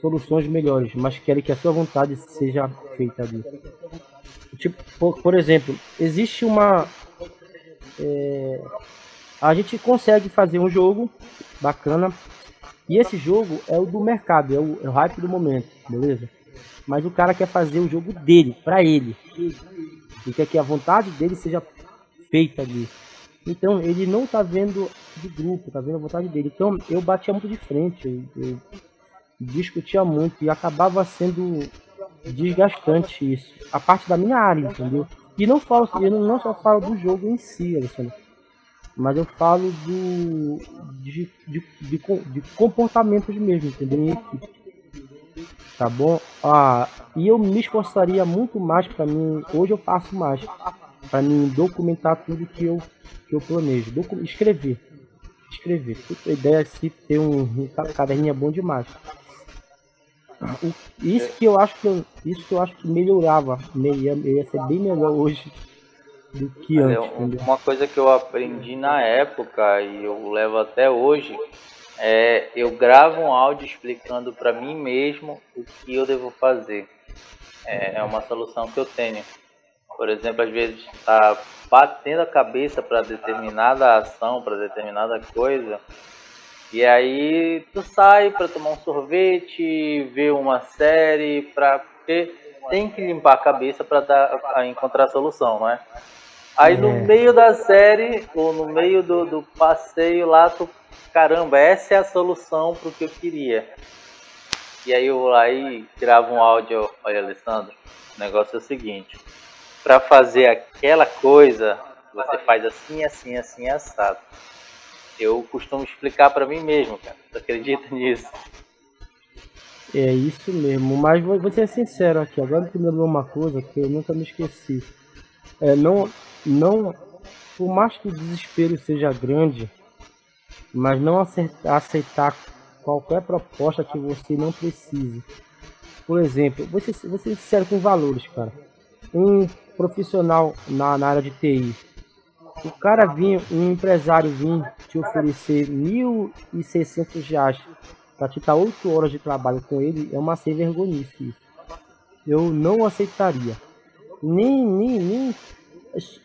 soluções melhores, mas querem que a sua vontade seja feita ali. Tipo, por, por exemplo, existe uma. É, a gente consegue fazer um jogo bacana. E esse jogo é o do mercado, é o, é o hype do momento, beleza? Mas o cara quer fazer o jogo dele, para ele. E quer que a vontade dele seja feita ali. Então ele não tá vendo do grupo, tá vendo a vontade dele. Então eu batia muito de frente, eu, eu discutia muito e acabava sendo desgastante isso. A parte da minha área, entendeu? E não falo, eu não só falo do jogo em si, Alessandro, mas eu falo do de, de, de, de comportamentos mesmo, entendeu? Em equipe. Tá bom? Ah, e eu me esforçaria muito mais para mim. Hoje eu faço mais para mim documentar tudo que eu que eu planejo, escrever, escrever. A ideia é se ter um, um caderninho é bom demais. Isso que eu acho que eu, isso que eu acho que melhorava, ia, ia ser bem melhor hoje do que Mas antes. É, uma coisa que eu aprendi na época e eu levo até hoje é eu gravo um áudio explicando para mim mesmo o que eu devo fazer. É, é uma solução que eu tenho. Por exemplo, às vezes está batendo a cabeça para determinada ação, para determinada coisa, e aí tu sai para tomar um sorvete, ver uma série, para porque tem que limpar a cabeça para encontrar a solução, não é? Aí no é. meio da série, ou no meio do, do passeio lá, tu, caramba, essa é a solução para o que eu queria. E aí eu vou lá e gravo um áudio, olha Alessandro, o negócio é o seguinte, para fazer aquela coisa, você faz assim, assim, assim, assado. Eu costumo explicar para mim mesmo, cara. Você acredita (laughs) nisso? É isso mesmo, mas vou, ser sincero aqui, agora que me lembrou uma coisa que eu nunca me esqueci. É, não, não, por mais que o desespero seja grande, mas não aceitar, qualquer proposta que você não precise. Por exemplo, você, você sincero com valores, cara. Um profissional na, na área de TI, o cara vinha, um empresário vinha te oferecer 1.600 reais para te dar 8 horas de trabalho com ele, é uma sem vergonhice isso. Eu não aceitaria. Nem, nem, nem.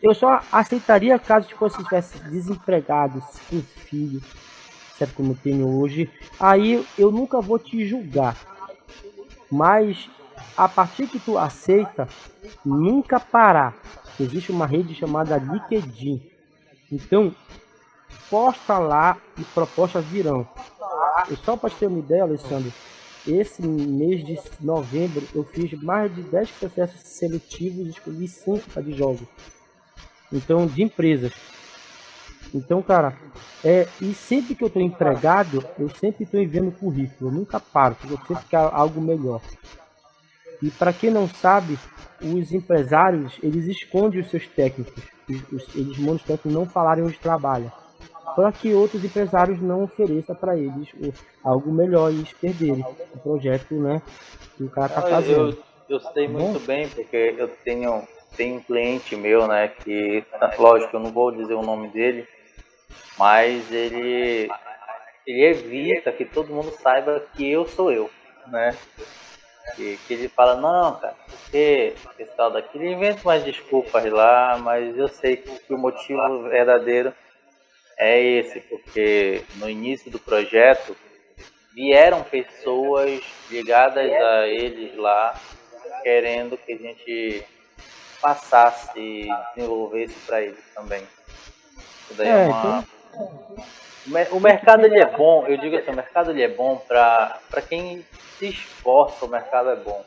Eu só aceitaria caso tipo, você estivesse desempregado, com filho, certo como eu tenho hoje. Aí eu nunca vou te julgar. Mas a partir que tu aceita, nunca parar. Existe uma rede chamada LinkedIn. Então, posta lá e propostas virão. E só para ter uma ideia, Alessandro, esse mês de novembro eu fiz mais de 10 processos seletivos e escolhi 5 de jogos. Então, de empresas. Então, cara, é, e sempre que eu estou empregado, eu sempre estou enviando currículo, eu nunca paro, porque eu sempre quero algo melhor. E para quem não sabe, os empresários, eles escondem os seus técnicos. Eles mandam os técnicos não falarem onde trabalham. Para que outros empresários não ofereçam para eles algo melhor e eles perderem o projeto né, que o cara está fazendo. Eu, eu sei tá muito bem, porque eu tenho, tenho um cliente meu, né, que, lógico, eu não vou dizer o nome dele, mas ele, ele evita que todo mundo saiba que eu sou eu, né? Que, que ele fala, não, cara, porque esse tal daqui, ele inventa umas desculpas lá, mas eu sei que, que o motivo verdadeiro é esse, porque no início do projeto vieram pessoas ligadas a eles lá, querendo que a gente passasse e desenvolvesse para eles também. Isso daí é, é uma... Então... O mercado ele é bom, eu digo assim, o mercado ele é bom para quem se esforça, o mercado é bom.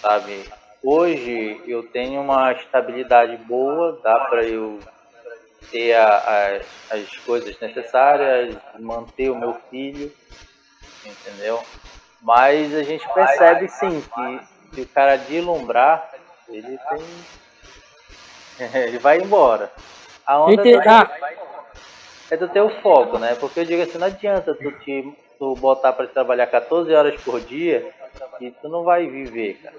Sabe? Hoje eu tenho uma estabilidade boa, dá para eu ter a, a, as coisas necessárias, manter o meu filho, entendeu? Mas a gente percebe sim que se o cara deslumbrar, ele tem. (laughs) ele vai embora. A onda Entendi. Vai é do teu foco, né? Porque eu digo assim, não adianta tu, te, tu botar para trabalhar 14 horas por dia e tu não vai viver, cara.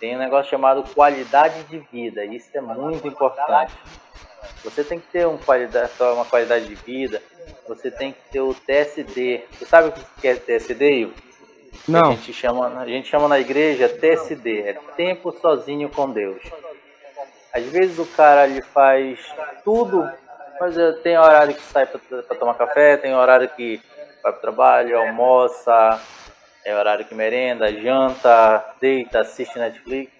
Tem um negócio chamado qualidade de vida, isso é muito importante. Você tem que ter um qualidade, uma qualidade de vida, você tem que ter o TSD. Você sabe o que é TSD, Ivo? Não. A gente, chama, a gente chama na igreja TSD, é tempo sozinho com Deus. Às vezes o cara ele faz tudo mas tem horário que sai para tomar café, tem horário que vai para o trabalho, almoça, é horário que merenda, janta, deita, assiste Netflix,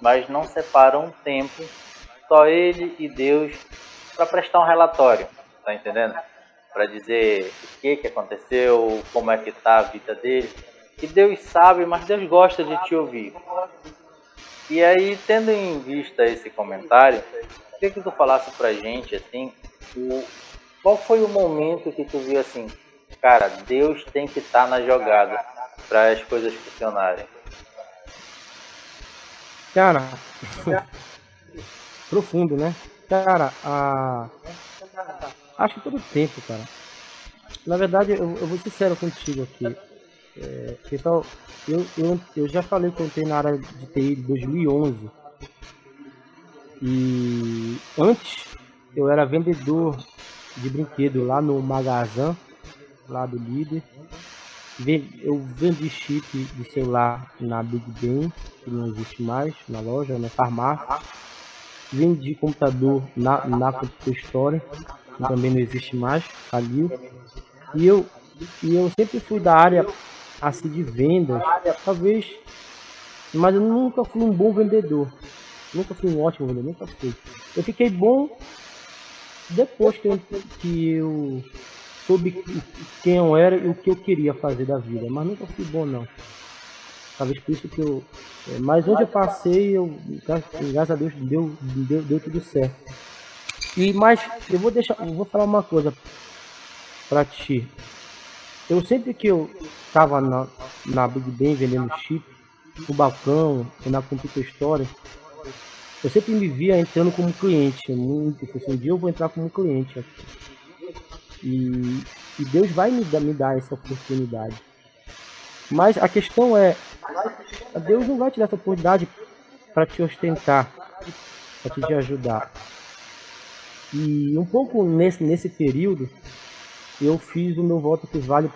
mas não separa um tempo, só ele e Deus, para prestar um relatório, tá entendendo? Para dizer o que, que aconteceu, como é que tá a vida dele. E Deus sabe, mas Deus gosta de te ouvir. E aí, tendo em vista esse comentário, queria que tu falasse pra gente, assim, o, qual foi o momento que tu viu assim, cara, Deus tem que estar tá na jogada? para as coisas funcionarem? Cara, profundo, né? Cara, a... acho que todo tempo, cara. Na verdade, eu, eu vou ser sincero contigo aqui. É, pessoal, eu, eu, eu já falei que eu entrei na área de TI em 2011. E antes eu era vendedor de brinquedo lá no Magazan, lá do líder. Eu vendi chip de celular na Big Ben, que não existe mais, na loja, na farmácia. Vendi computador na, na Computer Store, que também não existe mais, faliu. E eu, e eu sempre fui da área assim de vendas, talvez, mas eu nunca fui um bom vendedor. Nunca fui um ótimo vendedor, nunca fui. Eu fiquei bom depois que eu, que eu soube quem eu era e o que eu queria fazer da vida, mas nunca fui bom não. Por isso que eu. É, mas onde eu passei, eu, graças a Deus, deu, deu, deu tudo certo. E mas eu vou deixar, eu vou falar uma coisa para ti. Eu sempre que eu tava na, na Big Ben vendendo chip, no balcão, na Computer Store, eu sempre me via entrando como cliente. Muito, assim, um dia eu vou entrar como cliente. E, e Deus vai me me dar essa oportunidade. Mas a questão é, Deus não vai te dar essa oportunidade para te ostentar, para te ajudar. E um pouco nesse, nesse período, eu fiz o meu voto que vale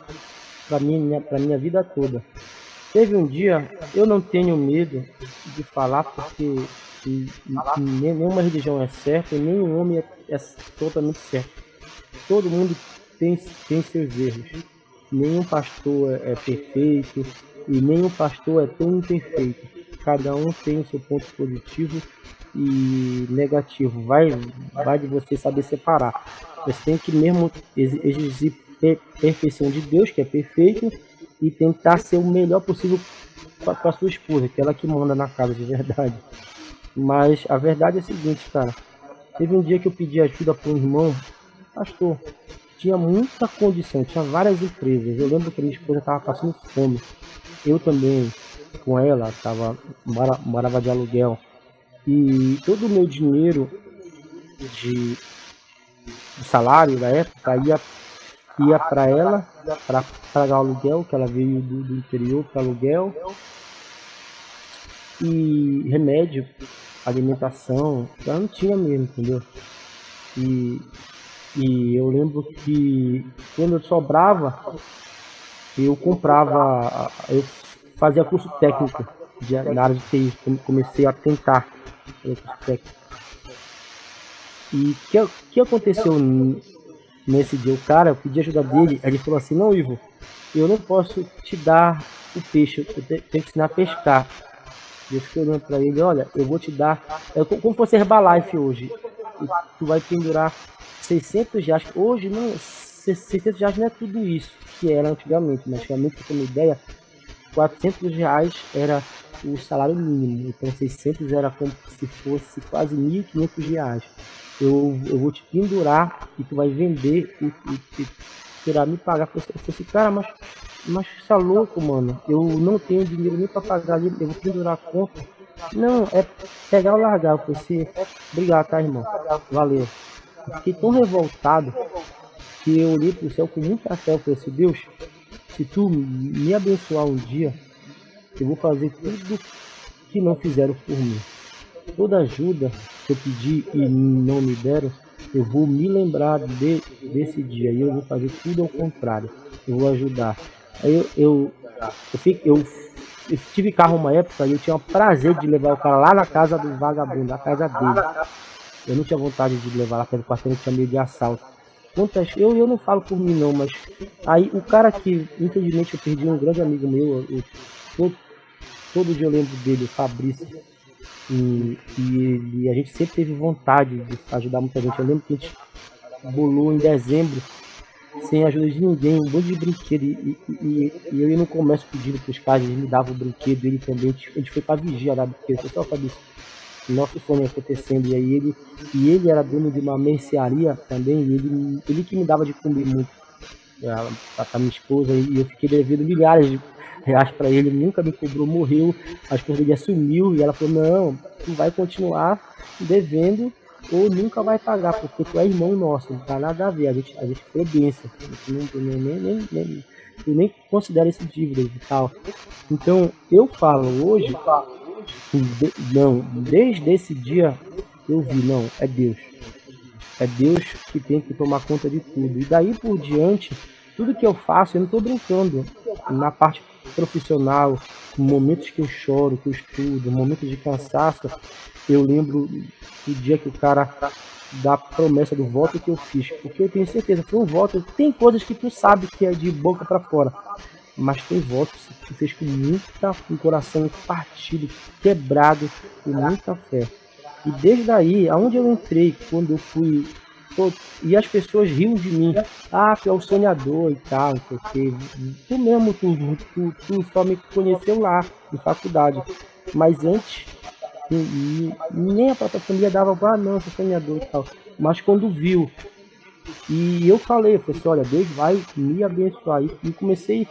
para minha, pra minha vida toda. Teve um dia, eu não tenho medo de falar porque nenhuma religião é certa e nenhum homem é, é totalmente certo todo mundo tem, tem seus erros. Nenhum pastor é, perfeito e nenhum pastor é tão imperfeito. Cada um tem o seu ponto positivo e negativo. Vai, vai de você saber separar. Você tem que mesmo exigir perfeição de Deus, que é perfeito, e tentar ser o melhor possível com a sua esposa, que é ela que manda na casa de verdade. Mas a verdade é a seguinte, cara. Teve um dia que eu pedi ajuda para um irmão Pastor, tinha muita condição, tinha várias empresas. Eu lembro que a minha esposa estava passando fome. Eu também, com ela, tava, mora, morava de aluguel. E todo o meu dinheiro de, de salário da época ia, ia para ela, para pagar aluguel, que ela veio do, do interior para aluguel. E remédio, alimentação, ela não tinha mesmo, entendeu? E e eu lembro que quando sobrava, eu comprava, eu fazia curso técnico de, na área de TI. Comecei a tentar curso técnico. E o que, que aconteceu nesse dia? O cara, eu pedi ajuda dele, ele falou assim, não Ivo, eu não posso te dar o peixe, eu tenho que ensinar a pescar. E eu fiquei olhando para ele, olha, eu vou te dar, é como fosse Herbalife hoje. Tu vai pendurar 600 reais, hoje não, 600 reais não é tudo isso que era antigamente, mas antigamente, para ter uma ideia, 400 reais era o salário mínimo, então 600 era como se fosse quase 1.500 reais. Eu, eu vou te pendurar e tu vai vender e, e, e me pagar. Eu falei cara, mas, mas é louco, mano. Eu não tenho dinheiro nem para pagar, eu vou pendurar a conta. Não, é pegar ou largar. Eu falei obrigado, tá, irmão? Valeu. Eu fiquei tão revoltado que eu olhei para o céu com muita fé. Eu falei assim: Deus, se tu me abençoar um dia, eu vou fazer tudo que não fizeram por mim. Toda ajuda que eu pedi e não me deram, eu vou me lembrar de, desse dia e eu vou fazer tudo ao contrário. Eu vou ajudar. Aí eu, eu, eu, fico, eu, eu tive carro uma época e eu tinha o prazer de levar o cara lá na casa do vagabundo, na casa dele. Eu não tinha vontade de levar lá pelo quartel, tinha medo de assalto. Quantas, eu, eu não falo por mim não, mas aí o cara que, infelizmente, eu perdi um grande amigo meu, eu, todo, todo dia eu lembro dele, o Fabrício. E, e, e, a gente sempre teve vontade de ajudar muita gente. Eu lembro que a gente bolou em dezembro, sem ajuda de ninguém, um monte de brinquedo. E, e, e eu ia no comércio pedindo para os caras, eles me davam o brinquedo, ele também. A gente foi para vigia lá, porque só Fabrício nosso sonho acontecendo. E aí ele, e ele era dono de uma mercearia também, e ele, ele que me dava de comer muito para minha esposa, e eu fiquei devendo milhares de, reais para ele, nunca me cobrou, morreu, a esposa dele assumiu e ela falou, não, tu vai continuar devendo ou nunca vai pagar, porque tu é irmão nosso, não tá nada a ver, a gente, a gente foi gente não, nem, nem, nem, eu nem considero esse dívida e tal. Então, eu falo hoje, não, desde esse dia eu vi, não, é Deus. É Deus que tem que tomar conta de tudo. E daí por diante, tudo que eu faço, eu não estou brincando. Na parte profissional, momentos que eu choro, que eu estudo, momentos de cansaço, eu lembro do dia que o cara da promessa do voto que eu fiz, porque eu tenho certeza, foi um voto, tem coisas que tu sabe que é de boca para fora, mas tem votos que fez com muita, com coração partido, quebrado, com muita fé. E desde aí, aonde eu entrei, quando eu fui e as pessoas riam de mim. Ah, tu é o sonhador e tal, quê. Tu mesmo, tu, tu, tu só me conheceu lá, em faculdade. Mas antes, e, nem a família dava, ah, não, sou sonhador e tal. Mas quando viu, e eu falei, eu falei assim, olha, Deus vai me abençoar. E comecei,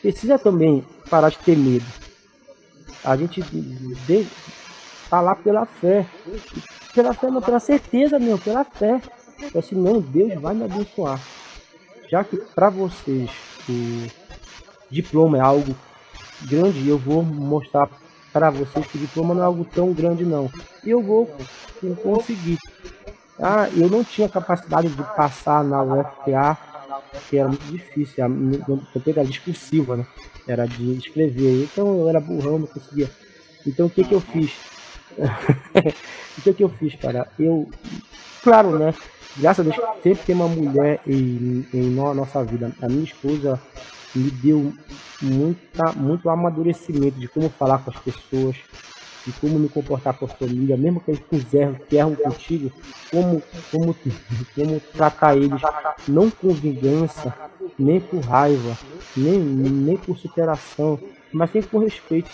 precisa também parar de ter medo. A gente de, falar pela fé. Pela fé, não, pela certeza, meu, pela fé. Eu assim, não, Deus vai me abençoar. Já que para vocês o diploma é algo grande, eu vou mostrar para vocês que diploma não é algo tão grande não. E eu vou conseguir. Ah, eu não tinha capacidade de passar na UFPA, que era muito difícil. A minha era discursiva, né? Era de escrever. Então eu era burrão, não conseguia. Então o que que eu fiz? (laughs) o que que eu fiz, cara? Eu, claro, né? Graças a Deus, sempre tem uma mulher em, em nossa vida. A minha esposa me deu muita, muito amadurecimento de como falar com as pessoas, de como me comportar com a família, mesmo que eles quiserem, que erram contigo, como, como, (laughs) como tratar eles, não com vingança, nem por raiva, nem, nem por superação, mas sempre com respeito,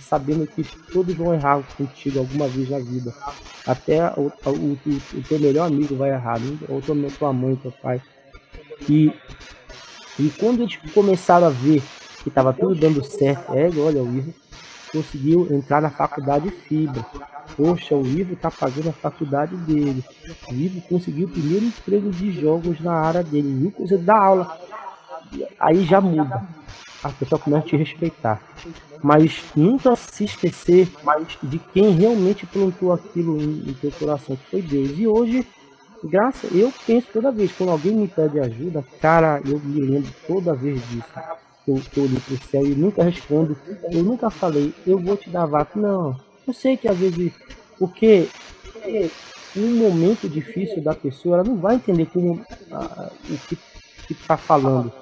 sabendo que todos vão errar contigo alguma vez na vida. Até o, o, o, o teu melhor amigo vai errar, ou tua mãe, teu pai. E e quando eles começaram a ver que estava tudo dando certo, é, olha, o Ivo conseguiu entrar na faculdade Fibra. Poxa, o Ivo está pagando a faculdade dele. O Ivo conseguiu o primeiro emprego de jogos na área dele. Viu coisa da aula. Aí já muda. A pessoa começa a te respeitar. Mas nunca se esquecer de quem realmente plantou aquilo no teu coração, que foi Deus. E hoje Graça, eu penso toda vez, quando alguém me pede ajuda, cara, eu me lembro toda vez disso. Eu, eu olho pro céu e nunca respondo. Eu nunca falei, eu vou te dar vaca. Não. Eu sei que às vezes, porque um momento difícil da pessoa, ela não vai entender como ah, o que, está falando.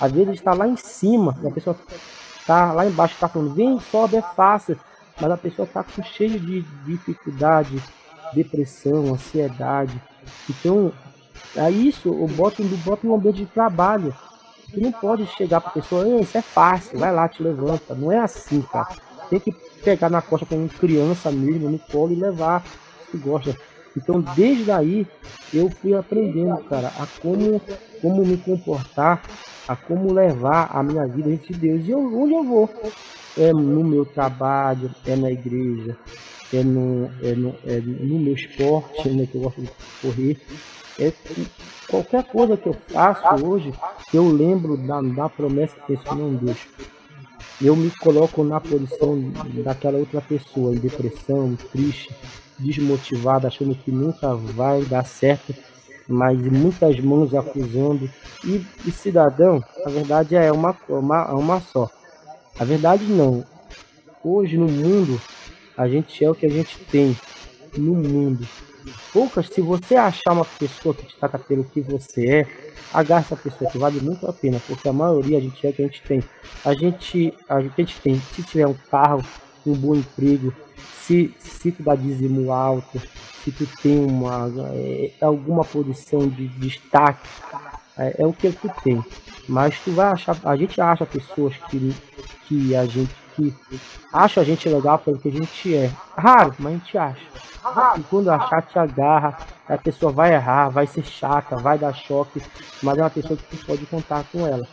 Às vezes está lá em cima, a pessoa está lá embaixo, está falando, vem, sobe, é fácil. Mas a pessoa está cheio de dificuldade, depressão, ansiedade. Então, é isso, o bota, bota um ambiente de trabalho. Tu não pode chegar pra pessoa, isso é fácil, vai lá, te levanta. Não é assim, cara. Tem que pegar na costa como criança mesmo, no colo e levar, se gosta. Então, desde aí, eu fui aprendendo, cara, a como, como me comportar, a como levar a minha vida de Deus. E eu, onde eu vou? É no meu trabalho, é na igreja, é no, é no, é no meu esporte, né, que eu gosto de correr. É, qualquer coisa que eu faço hoje, eu lembro da, da promessa que esse não Deus. Eu me coloco na posição daquela outra pessoa, em depressão, triste, desmotivada, achando que nunca vai dar certo, mas muitas mãos acusando. E, e cidadão, a verdade é uma, uma, uma só. A verdade não. Hoje no mundo a gente é o que a gente tem no mundo. Poucas, se você achar uma pessoa que te trata pelo que você é, agarre essa pessoa que vale muito a pena, porque a maioria a gente é o que a gente tem. A gente, a gente tem, se tiver um carro, um bom emprego, se, se tu dá dízimo alto, se tu tem uma é, alguma posição de destaque, é, é, o que tu tem. Mas tu vai achar, a gente acha pessoas que, que a gente que acha a gente legal pelo que a gente é. Raro, mas a gente acha. E quando achar, te agarra, a pessoa vai errar, vai ser chata, vai dar choque, mas é uma pessoa que tu pode contar com ela.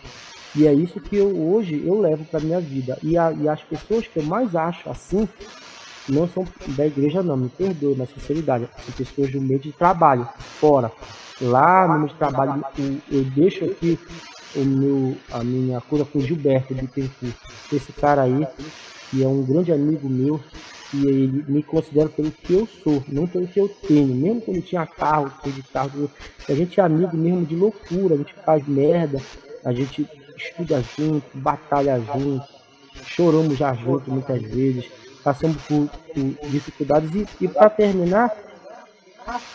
E é isso que eu hoje eu levo para minha vida. E, a, e, as pessoas que eu mais acho assim não são da igreja não, me perdoe, mas sinceridade, são pessoas do meio de trabalho, fora. Lá no meio de trabalho eu, eu deixo aqui o meu, a minha coisa com o Gilberto Bittencourt. Esse cara aí, que é um grande amigo meu, e ele me considera pelo que eu sou, não pelo que eu tenho. Mesmo quando tinha carro, de carro, a gente é amigo mesmo de loucura, a gente faz merda, a gente estuda junto, batalha junto, choramos já junto muitas vezes, passamos por, por dificuldades e, e para terminar,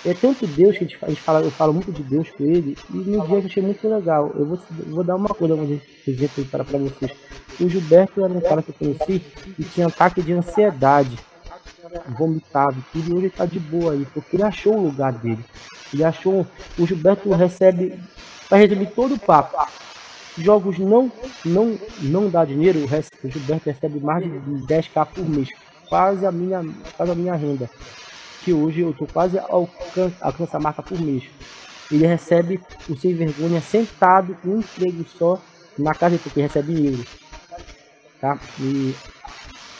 é tanto Deus que a gente, fala, eu falo muito de Deus com ele, e no dia eu achei muito legal. Eu vou, vou dar uma coisa, um exemplo para, para vocês. O Gilberto era um cara que eu conheci e tinha ataque de ansiedade, vomitava e tudo, e hoje ele tá de boa aí, porque ele achou o lugar dele. Ele achou. O Gilberto recebe, para resumir todo o papo, jogos não não não dá dinheiro, o, resto, o Gilberto recebe mais de 10k por mês, quase a minha, quase a minha renda. Que hoje eu tô quase alcan alcança a marca por mês. Ele recebe o sem vergonha sentado um emprego só na casa porque recebe em euro. Tá? E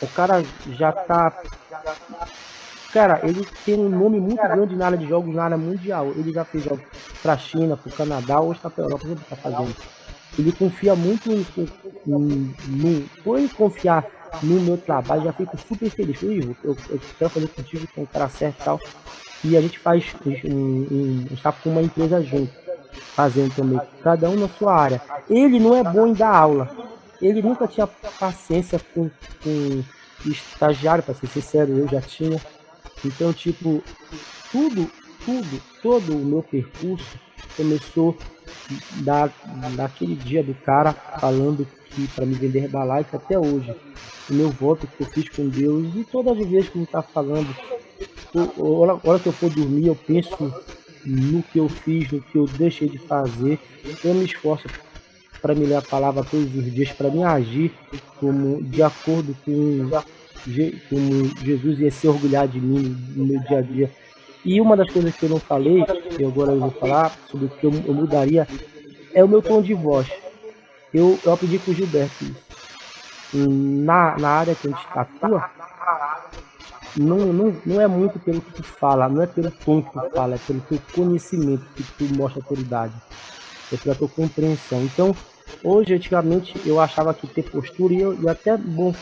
o cara já tá. Cara, ele tem um nome muito grande na área de jogos na área mundial. Ele já fez jogos pra China, pro Canadá, hoje tá pra Europa, ele tá fazendo ele confia muito no, por ele confiar no meu trabalho, já fico super feliz. Eu, eu, eu quero fazer contigo com o cara certo e tal. E a gente faz um, um, está com uma empresa junto, fazendo também, cada um na sua área. Ele não é bom em dar aula. Ele nunca tinha paciência com, com estagiário, para ser sincero, eu já tinha. Então, tipo, tudo, tudo, todo o meu percurso começou da, daquele dia do cara falando que para me vender Herbalife até hoje. O meu voto que eu fiz com Deus e todas as vezes que ele tá falando, hora, hora que eu for dormir, eu penso no que eu fiz, no que eu deixei de fazer. Eu me esforço para me ler a palavra todos os dias, para me agir como de acordo com como Jesus ia se orgulhar de mim no meu dia a dia. E uma das coisas que eu não falei, que agora eu vou falar, sobre o que eu, eu mudaria, é o meu tom de voz. Eu, eu aprendi com o Gilberto isso. Na, na área que a gente atua, não, não, não é muito pelo que tu fala, não é pelo tom que tu fala, é pelo teu conhecimento que tu mostra autoridade, é pela tua compreensão. Então, hoje, antigamente, eu achava que ter postura, e, eu, e até bom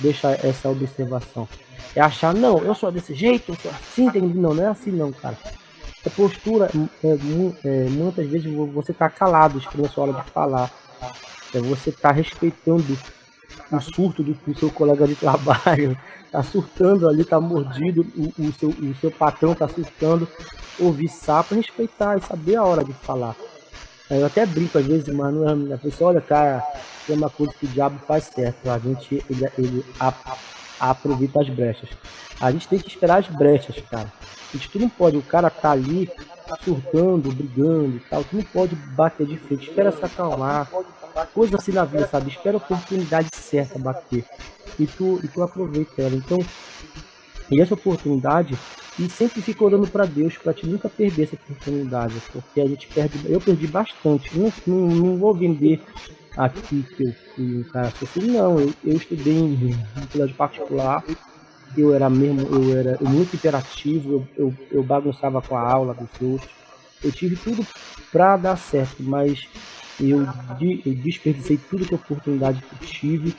deixar essa observação é achar, não, eu sou desse jeito, eu sou assim, tem... não, não é assim não, cara. A postura, é, é, muitas vezes você tá calado, esperando a sua hora de falar. É, você tá respeitando o surto do, do, seu colega de trabalho, tá surtando ali, tá mordido, o, o, seu, o seu patrão tá surtando, ouvir sapo, respeitar e saber a hora de falar. Eu até brinco às vezes, mano, a pessoa, olha, cara, tem uma coisa que o diabo faz certo, a gente, ele, ele a, aproveita as brechas. A gente tem que esperar as brechas, cara. A gente tu não pode, o cara tá ali surtando, brigando e tal, tu não pode bater de frente, espera se acalmar. Coisa assim na vida, sabe? Espera a oportunidade certa bater. E tu, e tu aproveita ela. Então, e essa oportunidade, e sempre fica orando para Deus para te nunca perder essa oportunidade, porque a gente perde, eu perdi bastante. Não, não, não vou vender aqui que eu fui um cara sofrido, não. Eu, eu estudei em um colégio particular, eu era mesmo, eu era muito imperativo, eu, eu, eu bagunçava com a aula dos outros. Eu tive tudo para dar certo, mas eu, eu desperdicei tudo que oportunidade que tive.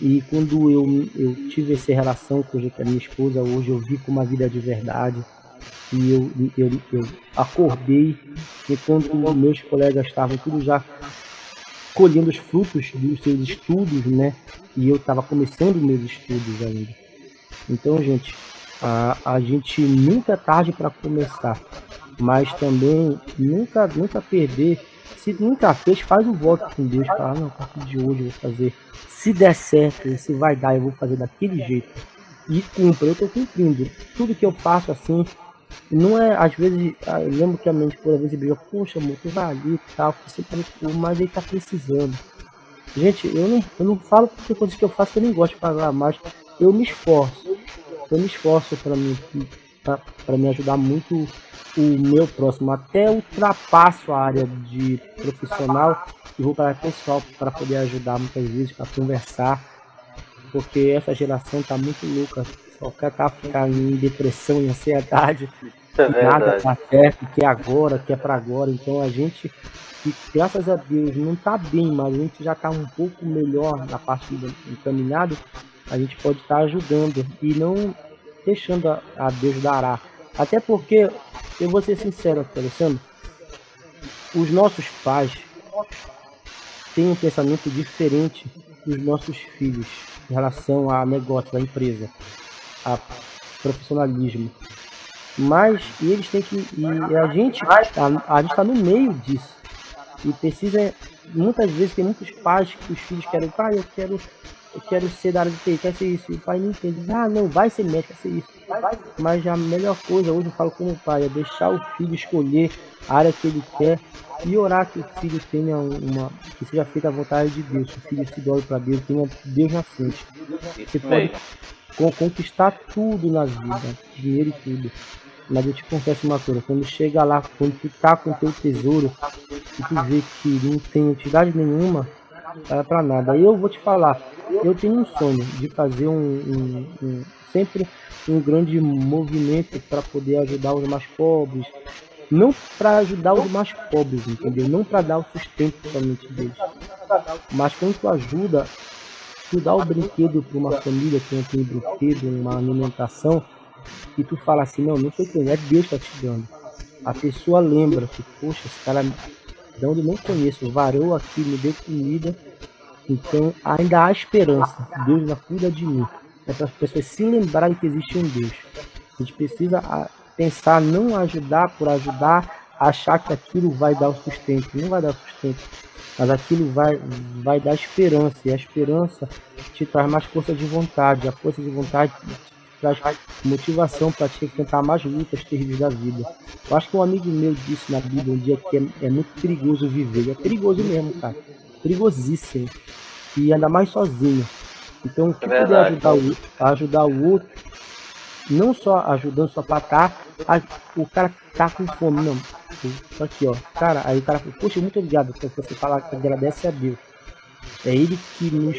E quando eu, eu tive essa relação com a minha esposa, hoje eu vi com uma vida de verdade. E eu, eu, eu acordei enquanto meus colegas estavam tudo já colhendo os frutos dos seus estudos, né? E eu estava começando meus estudos ainda. Então, gente, a, a gente nunca é tarde para começar, mas também nunca, nunca perder. Se nunca fez, faz o voto com Deus. Fala, não, a partir de hoje eu vou fazer. Se der certo, se vai dar, eu vou fazer daquele jeito. E cumpra, eu estou cumprindo. Tudo que eu faço assim, não é, às vezes, ah, eu lembro que a mente por vezes briga, poxa, amor, tu vai ali e tal, você tá mas ele tá precisando. Gente, eu não, eu não falo porque coisas que eu faço que eu nem gosto de falar, mas eu me esforço. Eu me esforço para mim, para me ajudar muito o meu próximo. Até ultrapasso a área de profissional e vou para a pessoal para poder ajudar muitas vezes, para conversar, porque essa geração tá muito louca, só quer tá ficar em depressão, em ansiedade, (laughs) é nada tá certo, que é agora, que é para agora. Então a gente que graças a Deus não tá bem, mas a gente já tá um pouco melhor na parte do encaminhado, a gente pode estar tá ajudando. E não deixando a, a Deus dará. Até porque, eu vou ser sincero aqui, Alessandro, os nossos pais têm um pensamento diferente dos nossos filhos em relação a negócio, a empresa, a profissionalismo. Mas eles têm que. E a gente a, a gente está no meio disso. E precisa. Muitas vezes tem muitos pais que os filhos querem, pai, eu quero eu quero ser da área de TI, quer ser isso. E o pai não entende. Ah, não, vai ser médico, quer ser isso. Mas a melhor coisa, hoje eu falo como pai, é deixar o filho escolher a área que ele quer e orar que o filho tenha uma. que seja feita a vontade de Deus, que o filho se dobre para Deus, tenha Deus na frente. Você pode conquistar tudo na vida, dinheiro e tudo. Mas eu te confesso uma coisa, quando chega lá, quando tu tá com teu tesouro e tu vê que não tem utilidade nenhuma, para nada. Aí eu vou te falar, eu tenho um sonho de fazer um, um, um sempre um grande movimento para poder ajudar os mais pobres, não para ajudar os mais pobres, entendeu? Não para dar o sustento somente deles, mas quando tu ajuda, tu dá o brinquedo para uma família que não tem brinquedo, uma alimentação, e tu fala assim, não, não foi tu, é Deus que tá te dando. A pessoa lembra que, poxa, esse cara de não conheço, varou aqui, me deu comida então ainda há esperança. Deus ainda cuida de mim. É para as pessoas se lembrarem que existe um Deus. A gente precisa ah, pensar, não ajudar por ajudar, achar que aquilo vai dar o sustento. Não vai dar sustento. Mas aquilo vai, vai dar esperança. E a esperança te traz mais força de vontade. A força de vontade traz motivação para te enfrentar mais lutas terríveis da vida. Eu acho que um amigo meu disse na Bíblia um dia que é, é muito perigoso viver. E é perigoso mesmo, cara perigosíssimo. E ainda mais sozinho. Então, o que é puder ajudar o, ajudar o outro, não só ajudando só pra tá, a, o cara tá com fome, não. Só aqui, ó. Cara, aí o cara fala, poxa, muito obrigado. Porque você fala que agradece a Deus. É ele que nos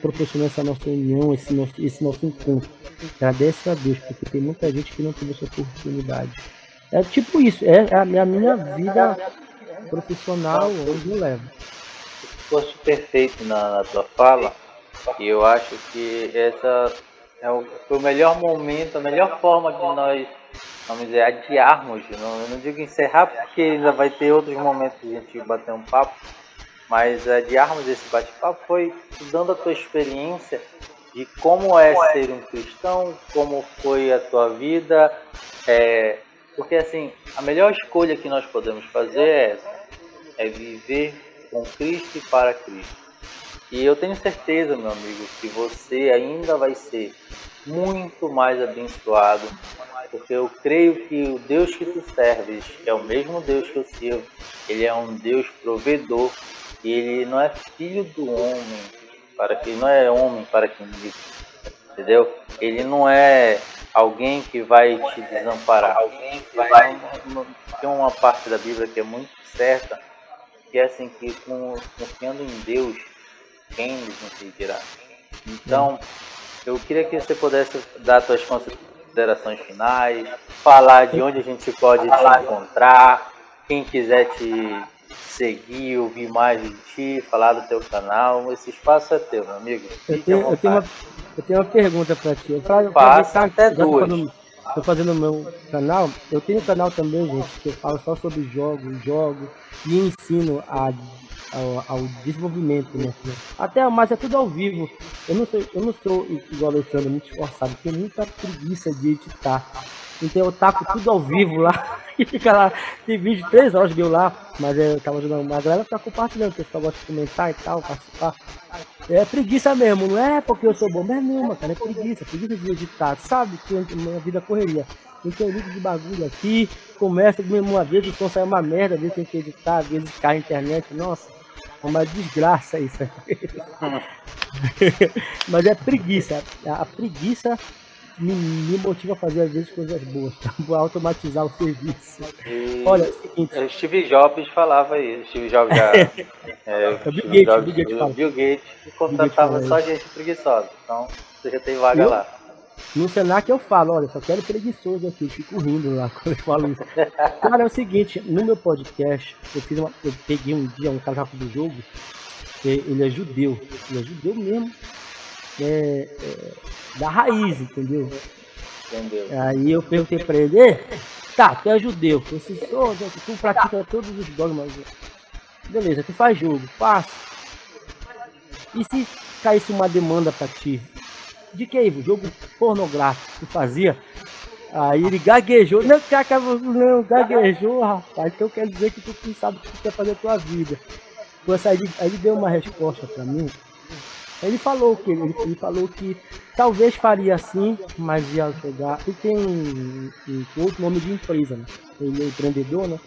proporcionou essa nossa união, esse nosso, esse nosso encontro. Agradece a Deus, porque tem muita gente que não teve essa oportunidade. É tipo isso, é a, é a minha vida profissional onde eu levo foste perfeito na, na tua fala e eu acho que essa é o, foi o melhor momento, a melhor forma de nós, vamos dizer, adiarmos. Não, eu não digo encerrar porque ainda vai ter outros momentos de a gente bater um papo, mas adiarmos esse bate-papo foi dando a tua experiência de como é ser um cristão, como foi a tua vida, é, porque assim, a melhor escolha que nós podemos fazer é essa, é viver com Cristo e para Cristo. E eu tenho certeza, meu amigo, que você ainda vai ser muito mais abençoado, porque eu creio que o Deus que tu serves é o mesmo Deus que eu sirvo. Ele é um Deus provedor e ele não é filho do homem, para que não é homem para que me entendeu? Ele não é alguém que vai te desamparar. Alguém que vai tem uma parte da Bíblia que é muito certa que é assim que confiando em Deus, quem nos impedirá? Então, eu queria que você pudesse dar suas considerações finais, falar de onde a gente pode te encontrar, quem quiser te seguir, ouvir mais de ti, falar do teu canal, esse espaço é teu, meu amigo. Eu tenho, eu tenho, uma, eu tenho uma pergunta para ti. Eu falo, Passa até duas tô fazendo o meu canal, eu tenho um canal também, gente, que eu falo só sobre jogos, jogo e ensino a, ao, ao, desenvolvimento, né? Até, mas é tudo ao vivo. Eu não sou, eu não sou igual o Alexandre, muito esforçado, tenho muita preguiça de editar. Então eu taco tudo ao vivo lá (laughs) e fica lá. Tem vídeo de 3 horas meu lá, mas eu tava ajudando. uma galera tá compartilhando, o pessoal gosta de comentar e tal, participar. É preguiça mesmo, não é porque eu sou bom, mas é nenhuma, cara, é preguiça, preguiça de editar, sabe que minha vida é correria. Então eu ligo de bagulho aqui, começa mesmo uma vez, o som sai uma merda, às vezes tem que editar, às vezes cai a internet, nossa, é uma desgraça isso. (laughs) mas é preguiça, a preguiça me, me motiva a fazer às vezes coisas boas, (laughs) para automatizar o serviço. E Olha, é o seguinte. Steve Jobs falava isso. Steve Jobs já. (laughs) é, é Bill Gates, Jobs, Bill Gates, Bill Gates contratava só gente preguiçosa. Então você já tem vaga eu, lá. No Senac eu falo, olha, só quero preguiçoso aqui, fico rindo lá (laughs) quando eu falo isso. Cara, é o seguinte, no meu podcast, eu fiz uma, eu peguei um dia um cara do jogo, ele é judeu, ele é judeu mesmo, é, é, da raiz, entendeu? Entendeu. Aí eu perguntei pra ele, tá, tu é judeu, você sou, tu pratica todos os dogmas. Beleza, tu faz jogo, faço. E se caísse uma demanda pra ti? De que, Ivo? Jogo pornográfico, tu fazia? Aí ele gaguejou. Não, caca, não, gaguejou, rapaz. Então quer dizer que tu, sabe o que tu quer fazer a tua vida. Aí, aí ele deu uma resposta pra mim ele falou que ele, ele falou que talvez faria assim, mas ia jogar. E tem um, um, outro nome de empresa, né? Ele é empreendedor, né?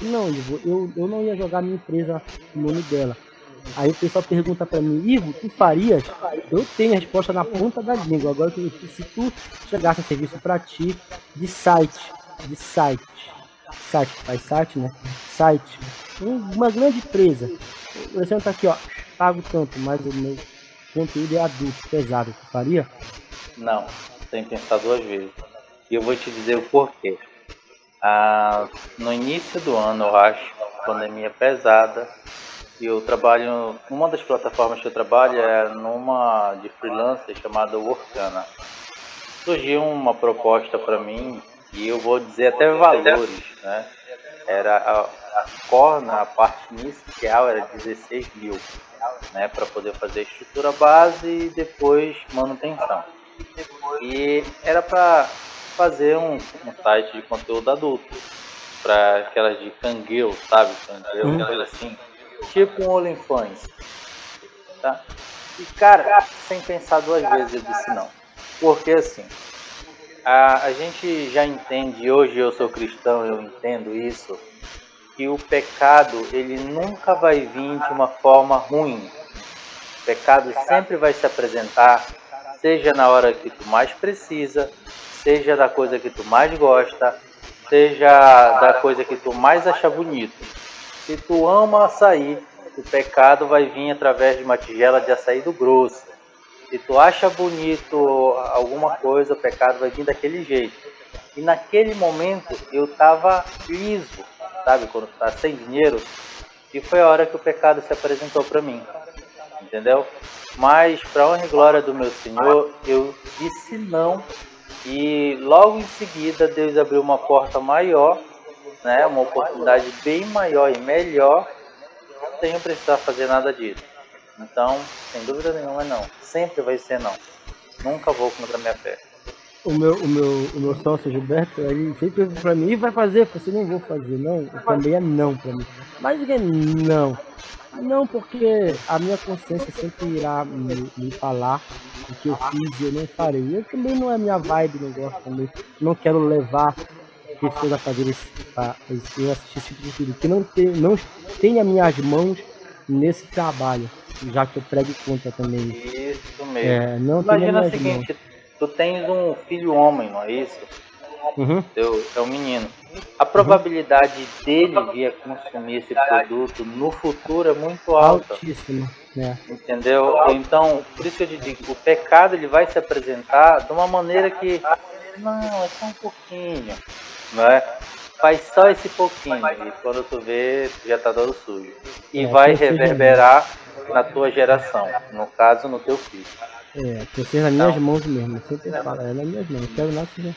Não, Ivo, eu, eu não ia jogar minha empresa no nome dela. Aí o pessoal pergunta para mim, Ivo, tu farias? Eu tenho a resposta na ponta da língua. Agora, se tu chegasse a serviço para ti de site, de site, site, faz site, né? Site, uma grande empresa. Você tá aqui, ó, pago tanto, mas o meu conteúdo é adulto, pesado, tu faria? Não, que pensar duas vezes. E eu vou te dizer o porquê. Ah, no início do ano, eu acho, pandemia pesada, e eu trabalho, uma das plataformas que eu trabalho é numa de freelancer chamada Workana. Surgiu uma proposta para mim, e eu vou dizer até valores, né? Era a, a corna, a parte inicial era 16 mil né, para poder fazer estrutura base e depois manutenção. E era para fazer um, um, site de conteúdo adulto, para aquelas de cangueu, sabe? Cangueu, hum. coisa assim. Tipo um OnlyFans. Tá? E cara, sem pensar duas vezes eu disse não. Porque assim, a, a gente já entende, hoje eu sou cristão, eu entendo isso, que o pecado ele nunca vai vir de uma forma ruim. O pecado sempre vai se apresentar, seja na hora que tu mais precisa, seja da coisa que tu mais gosta, seja da coisa que tu mais acha bonito. Se tu ama açaí, o pecado vai vir através de uma tigela de açaí do grosso. Se tu acha bonito alguma coisa, o pecado vai vir daquele jeito. E naquele momento eu estava liso, sabe? Quando tá sem dinheiro. E foi a hora que o pecado se apresentou para mim. Entendeu? Mas, para honra e glória do meu Senhor, eu disse não. E logo em seguida, Deus abriu uma porta maior, né? uma oportunidade bem maior e melhor, sem eu precisar fazer nada disso. Então, sem dúvida nenhuma, não. Sempre vai ser não. Nunca vou contra a minha fé o meu, o meu, o meu sócio Gilberto, ele sempre pra mim, vai fazer? Eu falei assim, não vou fazer, não. Também é não pra mim. Mas é não. Não, porque a minha consciência sempre irá me, me falar o que eu fiz e eu não farei. Eu também não é minha vibe, não gosto também. Não quero levar pessoas a fazer esse, a, esse, assistir esse tipo de vídeo. Que não tem, não tem as minhas mãos nesse trabalho. Já que eu prego contra também. Isso mesmo. É, não Imagina o seguinte, mãos tu tens um filho homem, não é isso? Uhum. Teu, é um menino. A probabilidade uhum. dele vir a consumir esse produto no futuro é muito alta. Altíssima. É. Entendeu? Então, por isso que eu te digo, o pecado ele vai se apresentar de uma maneira que não, é só um pouquinho, não é? Faz só esse pouquinho e quando tu vê, tu já tá dando sujo. E é, vai reverberar na tua geração, no caso, no teu filho. É, que seja nas minhas mãos mesmo. Eu sempre não, falo, é nas minhas mãos. Não quero nada seja.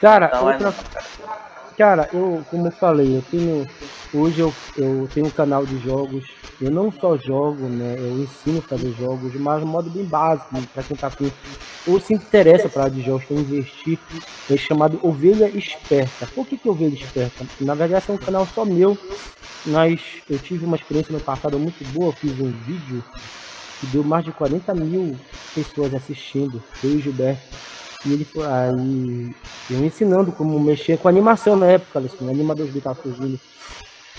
Cara, não, outra. É cara, eu, como eu falei, eu tenho. Hoje eu, eu tenho um canal de jogos. Eu não só jogo, né? Eu ensino a fazer jogos, mas de modo bem básico, né, para quem tá afim. Ou se interessa para de jogos, para investir. É chamado Ovelha Esperta. Por que, que Ovelha Esperta? Na verdade, é um canal só meu. Mas eu tive uma experiência no passado muito boa. Eu fiz um vídeo que deu mais de 40 mil pessoas assistindo, eu e Gilberto. E ele foi aí, eu ensinando como mexer com animação na época, assim, animador de tava surgindo.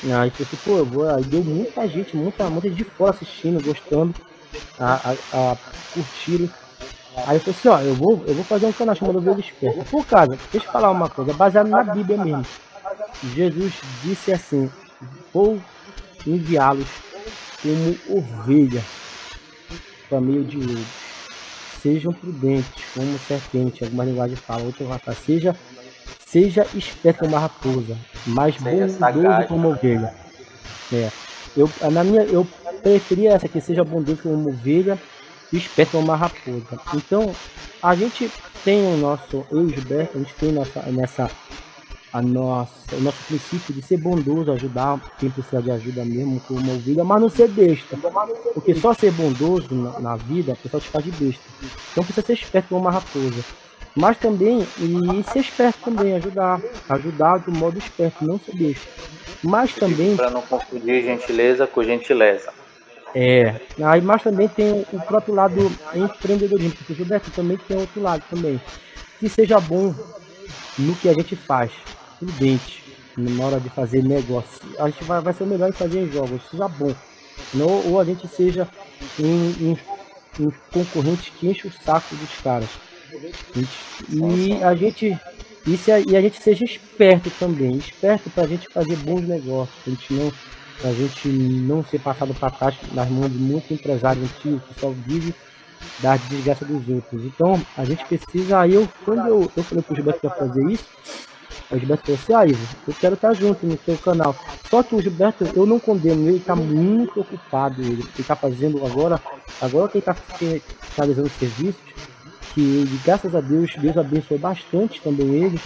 Aí eu falei, pô, eu vou, aí deu muita gente, muita, muita gente de fora assistindo, gostando, a, a, a. Aí eu falei assim, ó, eu vou, eu vou fazer um canal chamado Ovelha Esperta. Por causa, deixa eu falar uma coisa, baseado na Bíblia mesmo. Jesus disse assim, vou enviá-los como ovelha para meio de lobos. Sejam prudentes como serpente, alguma linguagem fala, outra vai falar, seja, seja esperto como uma raposa, mais bondoso como ovelha. É. Eu, na minha, eu preferia essa que seja bondoso como uma ovelha e esperto como uma raposa. Então, a gente tem o nosso, eu e o Gilberto, a gente tem nossa, nessa a nossa, o nosso princípio de ser bondoso, ajudar quem precisa de ajuda mesmo com uma ovelha, mas não ser besta. Porque só ser bondoso na, na vida, a pessoa te faz de besta. Então precisa ser esperto como uma raposa. Mas também, e ser esperto também, ajudar. Ajudar de um modo esperto, não ser besta. Mas também. Para não confundir gentileza com gentileza. É. Aí, mas também tem o próprio lado empreendedorismo. Porque o Gilberto também tem outro lado também. Que seja bom no que a gente faz prudente na hora de fazer negócio. A gente vai, vai ser melhor em fazer em jogos, seja bom. Ou a gente seja um, um, um concorrente que enche o saco dos caras. E a gente. Isso, e a gente seja esperto também, esperto para a gente fazer bons negócios, a gente não, a gente não ser passado para trás nas mãos de muito empresário antigo que só vive da desgraça dos outros. Então a gente precisa. Aí eu, quando eu, eu falei pro Gilberto que ia fazer isso, o Gilberto falou assim, ah, Ivo, eu quero estar junto no seu canal. Só que o Gilberto, eu não condeno, ele está muito ocupado, ele está fazendo agora, agora que ele está realizando serviços, que graças a Deus, Deus abençoou bastante também ele,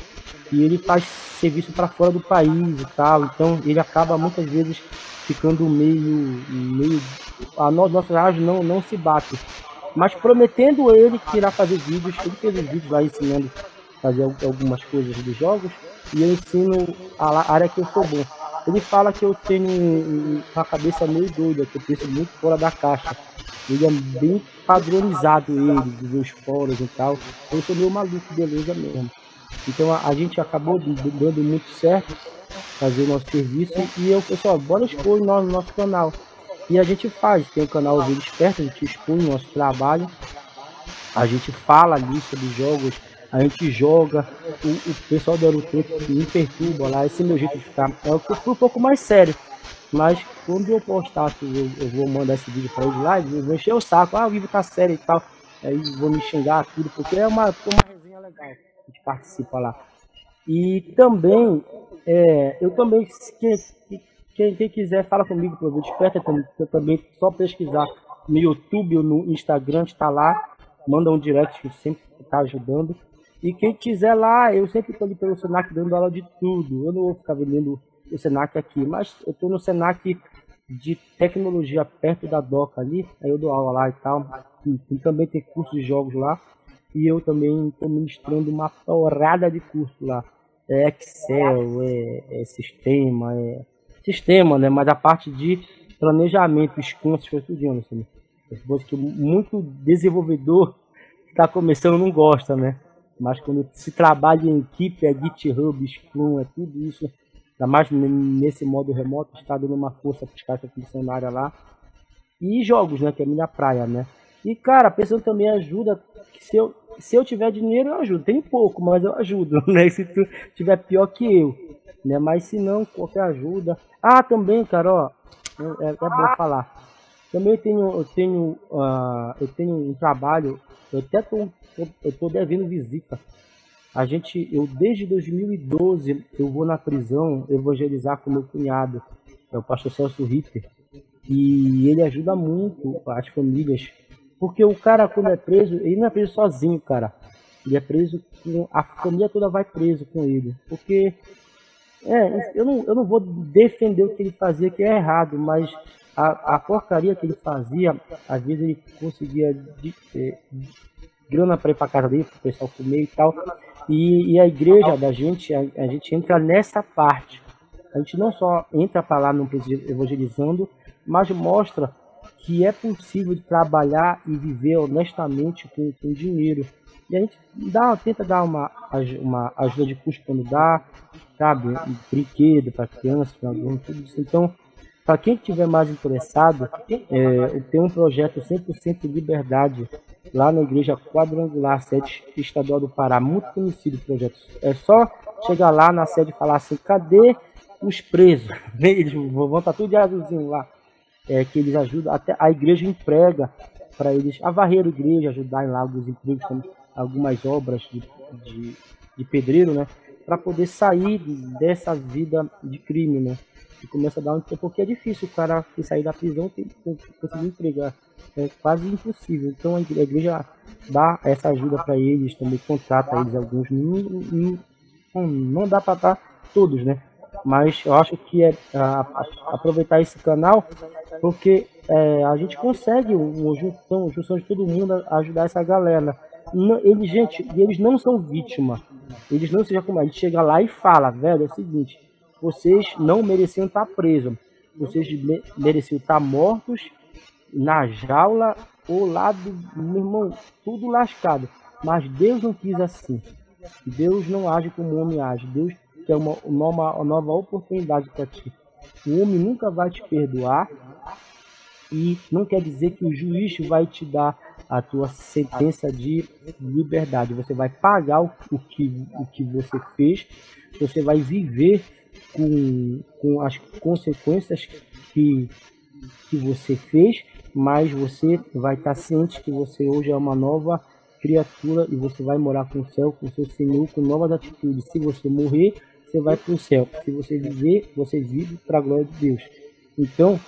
e ele faz serviço para fora do país e tal, então ele acaba muitas vezes ficando meio, meio a nossa rádio não, não se bate. Mas prometendo ele que irá fazer vídeos, ele fez os vídeos lá ensinando fazer algumas coisas dos jogos, e eu ensino a área que eu sou bom. Ele fala que eu tenho uma cabeça meio doida, que eu penso muito fora da caixa. Ele é bem padronizado, ele, dos meus fóruns e tal. Eu sou meio maluco, beleza mesmo. Então a, a gente acabou dando muito certo fazer o nosso serviço e eu pessoal, bora expor no nosso canal. E a gente faz, tem o canal Ovelha Esperto, a gente expõe o nosso trabalho, a gente fala ali sobre jogos a gente joga, o, o pessoal do Aerotempo me perturba lá, esse é meu jeito de ficar. É eu fui um pouco mais sério. Mas quando eu postar, eu, eu vou mandar esse vídeo para eles lá, eu vou encher o saco, ah, o vídeo tá sério e tal. Aí vou me xingar tudo, porque é uma, uma resenha legal. A gente participa lá. E também, é, eu também, quem, quem, quem, quiser, fala comigo, por desperta eu também, só pesquisar no YouTube ou no Instagram, está lá, manda um direct que sempre está ajudando. E quem quiser lá, eu sempre estou ali pelo Senac dando aula de tudo. Eu não vou ficar vendendo o Senac aqui, mas eu estou no Senac de tecnologia perto da DOCA ali, aí eu dou aula lá e tal. E, e também tem curso de jogos lá. E eu também estou ministrando uma porrada de curso lá. É Excel, é, é sistema, é sistema, né? Mas a parte de planejamento, essas coisas tudo, assim. Coisas que muito desenvolvedor que está começando não gosta, né? Mas quando se trabalha em equipe, é GitHub, Scrum, é tudo isso. Ainda mais nesse modo remoto, está dando uma força para os caras funcionária lá. E jogos, né? Que é a minha praia, né? E, cara, a pessoa também ajuda. Se eu, se eu tiver dinheiro, eu ajudo. Tem pouco, mas eu ajudo, (laughs) né? Se tu tiver pior que eu, né? Mas se não, qualquer ajuda. Ah, também, cara, ó. É, é bom falar. Também tenho, eu tenho, uh, eu tenho um trabalho. Eu até tô eu, eu tô devendo visita. A gente, eu desde 2012, eu vou na prisão evangelizar com meu cunhado, é o pastor Celso Ritter. E ele ajuda muito as famílias. Porque o cara, quando é preso, ele não é preso sozinho, cara. Ele é preso com. A família toda vai preso com ele. Porque. É, eu não, eu não vou defender o que ele fazia, que é errado, mas a, a porcaria que ele fazia, às vezes ele conseguia de, de, grana para ir para casa dele, para o pessoal comer e tal. E, e a igreja da gente, a, a, gente entra nessa parte. A gente não só entra para lá no evangelizando, mas mostra que é possível trabalhar e viver honestamente com, com dinheiro. E a gente dá, tenta dar uma, uma ajuda de custo quando dá, sabe? Um brinquedo para criança, tudo isso. Então, Para quem estiver mais interessado, é, tem um projeto 100% de liberdade lá na Igreja Quadrangular, sede estadual do Pará, muito conhecido o projeto. É só chegar lá na sede e falar assim, cadê os presos? (laughs) Eles vão estar tudo de azulzinho lá. É, que eles ajudam, até a igreja emprega para eles a varrer a igreja, ajudar em lá alguns empregos, algumas obras de, de, de pedreiro, né? Para poder sair dessa vida de crime, né? E começa a dar um tempo, porque é difícil o cara que sair da prisão conseguir empregar. É quase impossível. Então a igreja dá essa ajuda para eles, também contrata eles alguns. Não, não, não dá para dar todos, né? Mas eu acho que é a, a, aproveitar esse canal, porque é, a gente consegue, o junção, junção de todo mundo, ajudar essa galera. Não, eles, gente, eles não são vítima. Eles não sejam como. A gente chega lá e fala, velho, é o seguinte: vocês não mereciam estar presos. Vocês mereciam estar mortos na jaula ou lá do meu irmão, tudo lascado. Mas Deus não quis assim. Deus não age como o homem age. Deus quer uma, uma, nova oportunidade para ti. O homem nunca vai te perdoar e não quer dizer que o juiz vai te dar a tua sentença de liberdade. Você vai pagar o, que, o que você fez, você vai viver com, com as consequências que, que você fez, mas você vai estar ciente que você hoje é uma nova criatura e você vai morar com o céu, com o seu Senhor, com novas atitudes. Se você morrer, você vai para o céu. Se você viver, você vive para a glória de Deus. Então,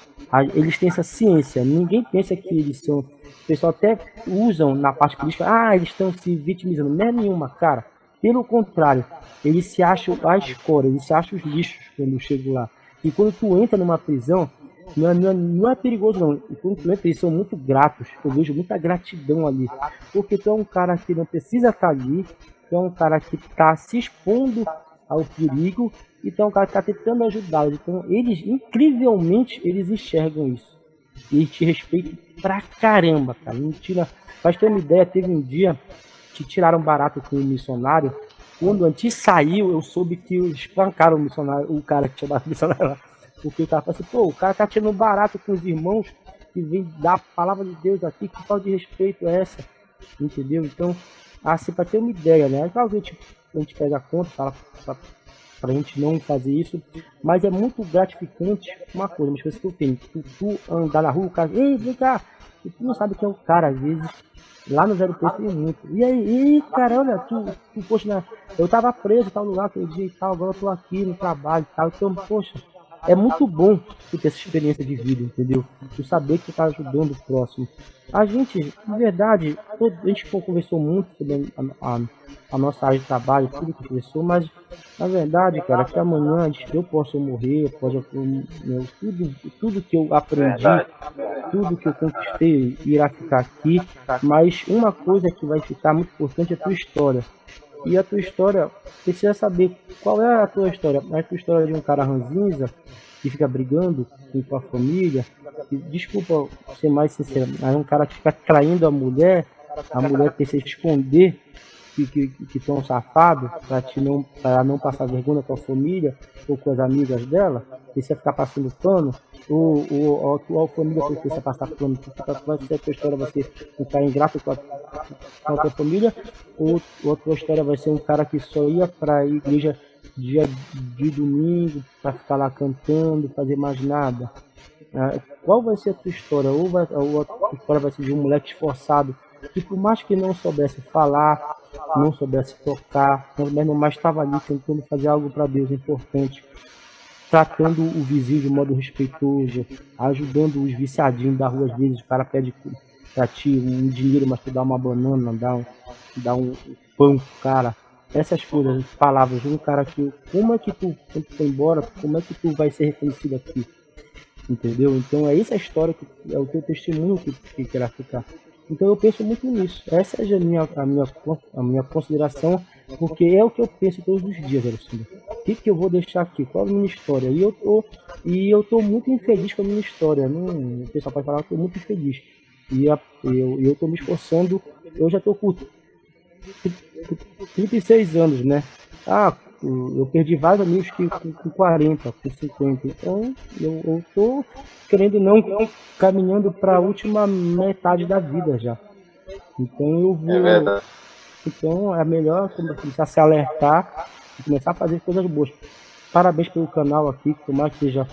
eles têm essa ciência. Ninguém pensa que eles são. O pessoal até usam na parte política, ah, eles estão se vitimizando. Não é nenhuma, cara. Pelo contrário, eles se acham a escória, eles se acham os lixos quando chegam lá. E quando tu entra numa prisão, não é, não é, não é perigoso não. E quando tu entra, eles são muito gratos. Eu vejo muita gratidão ali. Porque tu é um cara que não precisa estar ali, tu é um cara que está se expondo ao perigo então o cara está tentando ajudá-los. Então eles, incrivelmente, eles enxergam isso. E te respeitam pra caramba, cara. Mentira. Pra ter uma ideia, teve um dia que tiraram barato com um missionário. Quando antes saiu, eu soube que espancaram o missionário, o cara que tinha dado o missionário lá. Porque o cara falou assim, pô, o cara tá tirando barato com os irmãos que vem dar a palavra de Deus aqui, que falta de respeito é essa? Entendeu? Então, assim, pra ter uma ideia, né? Talvez a gente, a gente pega a conta, fala pra, para a gente não fazer isso. Mas é muito gratificante uma coisa, uma coisa que eu tenho. Tu, tu andar na rua, o cara, ei, vem cá. E tu não sabe quem é o cara, às vezes. Lá no Zero Preço tem muito. E aí, cara, olha, tu, tu poxa, né? eu tava preso tal lugar aquele dia e tal, agora eu tô aqui no trabalho e tal. Então, poxa, é muito bom ter essa experiência de vida, entendeu? Tu saber que tu tá ajudando o próximo. A gente, de verdade, a gente conversou muito sobre a, a, a, nossa área de trabalho, tudo que conversou, mas na verdade, cara, que amanhã eu posso morrer, pode meu, tudo, tudo que eu aprendi, tudo que eu conquistei irá ficar aqui, mas uma coisa que vai ficar muito importante é a tua história. E a tua história, precisa saber qual é a tua história. É a tua história de um cara ranzinza que fica brigando com tua família, desculpa ser mais sincero, aí um cara que fica traindo a mulher, a mulher se esconder que que, que tão safado para não não passar vergonha com a família ou com as amigas dela, e você ficar passando pano, ou, ou a tua família precisa passar pano, vai ser a tua história vai ser um cara ingrato com a, com a tua família, ou, ou a tua história vai ser um cara que só ia para a igreja dia de domingo para ficar lá cantando, fazer mais nada. Ah, qual vai ser a tua história? Ou, vai, ou a tua história vai ser de um moleque esforçado que por mais que não soubesse falar, não soubesse tocar, mas estava ali tentando fazer algo para Deus importante, tratando o vizinho de modo respeitoso, ajudando os viciadinhos da rua às vezes, o cara pede para ti um dinheiro, mas tu dá uma banana, dá um, dá um pão pro cara essas coisas, palavras de um cara que, como é que tu, quando tu foi embora, como é que tu vai ser reconhecido aqui? Entendeu? Então é essa a história que é o teu testemunho que, que querá ficar. Então eu penso muito nisso. Essa é a minha, a minha, a minha consideração, porque é o que eu penso todos os dias, Alessandro. O que, que eu vou deixar aqui? Qual a minha história? E eu tô, e eu tô muito infeliz com a minha história. Não, o pessoal pode falar que eu tô muito infeliz. E a, eu, eu tô me esforçando. Eu já tô com 36 anos, né? Ah, eu perdi vários amigos que com, com 40, com 50. Então eu, eu tô querendo não caminhando para a última metade da vida já. Então eu vou. É então é melhor começar a se alertar e começar a fazer coisas boas. Parabéns pelo canal aqui, que mais que seja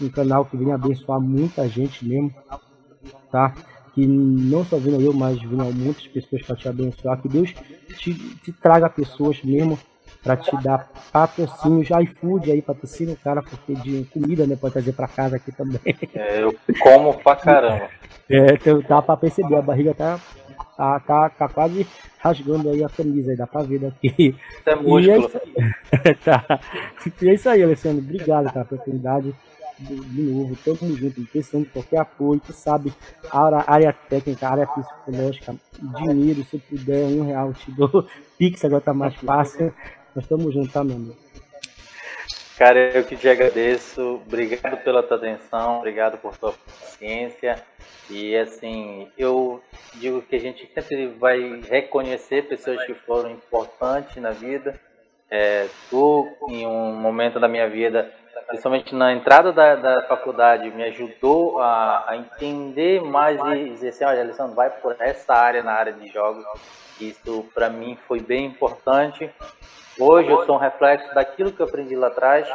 um canal que venha abençoar muita gente mesmo, tá? Que não só vindo eu, mas vindo muitas pessoas para te abençoar. Que Deus te, te traga pessoas mesmo para te dar patrocínio, já iFood aí, patrocínio, cara, porque de comida, né, pode trazer para casa aqui também. É, eu como pra caramba. É, então dá para perceber, a barriga tá, tá, tá, tá quase rasgando aí a camisa, aí dá pra ver daqui. É músculo. E é, (laughs) tá. e é isso aí, Alessandro, obrigado, cara, pela oportunidade de novo, todo junto, precisando de qualquer apoio, tu sabe, a área técnica, a área psicológica, dinheiro, se puder, um real, te dou. (laughs) Pix agora tá mais fácil. Nós estamos juntos, tá, meu amigo? Cara, eu que te agradeço. Obrigado pela tua atenção, obrigado por tua paciência. E assim, eu digo que a gente sempre vai reconhecer pessoas que foram importantes na vida. É, tu, em um momento da minha vida, principalmente na entrada da, da faculdade, me ajudou a, a entender mais e dizer assim: olha, Alessandro, vai por essa área, na área de jogos. Isso para mim foi bem importante. Hoje eu sou um reflexo daquilo que eu aprendi lá atrás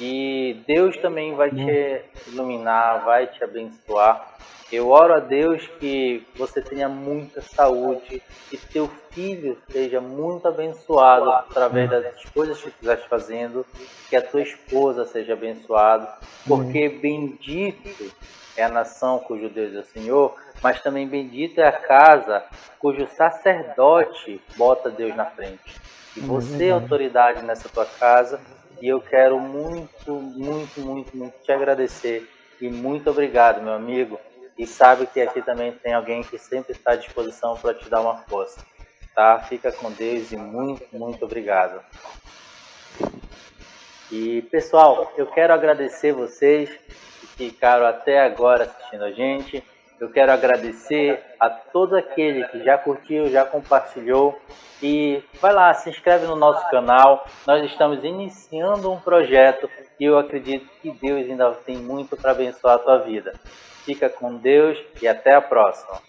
e Deus também vai te iluminar, vai te abençoar. Eu oro a Deus que você tenha muita saúde, que teu filho seja muito abençoado através das coisas que estiver fazendo, que a tua esposa seja abençoada, porque bendito é a nação cujo Deus é o Senhor, mas também bendita é a casa cujo sacerdote bota Deus na frente. E você é autoridade nessa tua casa. E eu quero muito, muito, muito, muito te agradecer. E muito obrigado, meu amigo. E sabe que aqui também tem alguém que sempre está à disposição para te dar uma força. Tá? Fica com Deus e muito, muito obrigado. E pessoal, eu quero agradecer vocês que ficaram até agora assistindo a gente. Eu quero agradecer a todo aquele que já curtiu, já compartilhou e vai lá, se inscreve no nosso canal. Nós estamos iniciando um projeto e eu acredito que Deus ainda tem muito para abençoar a tua vida. Fica com Deus e até a próxima.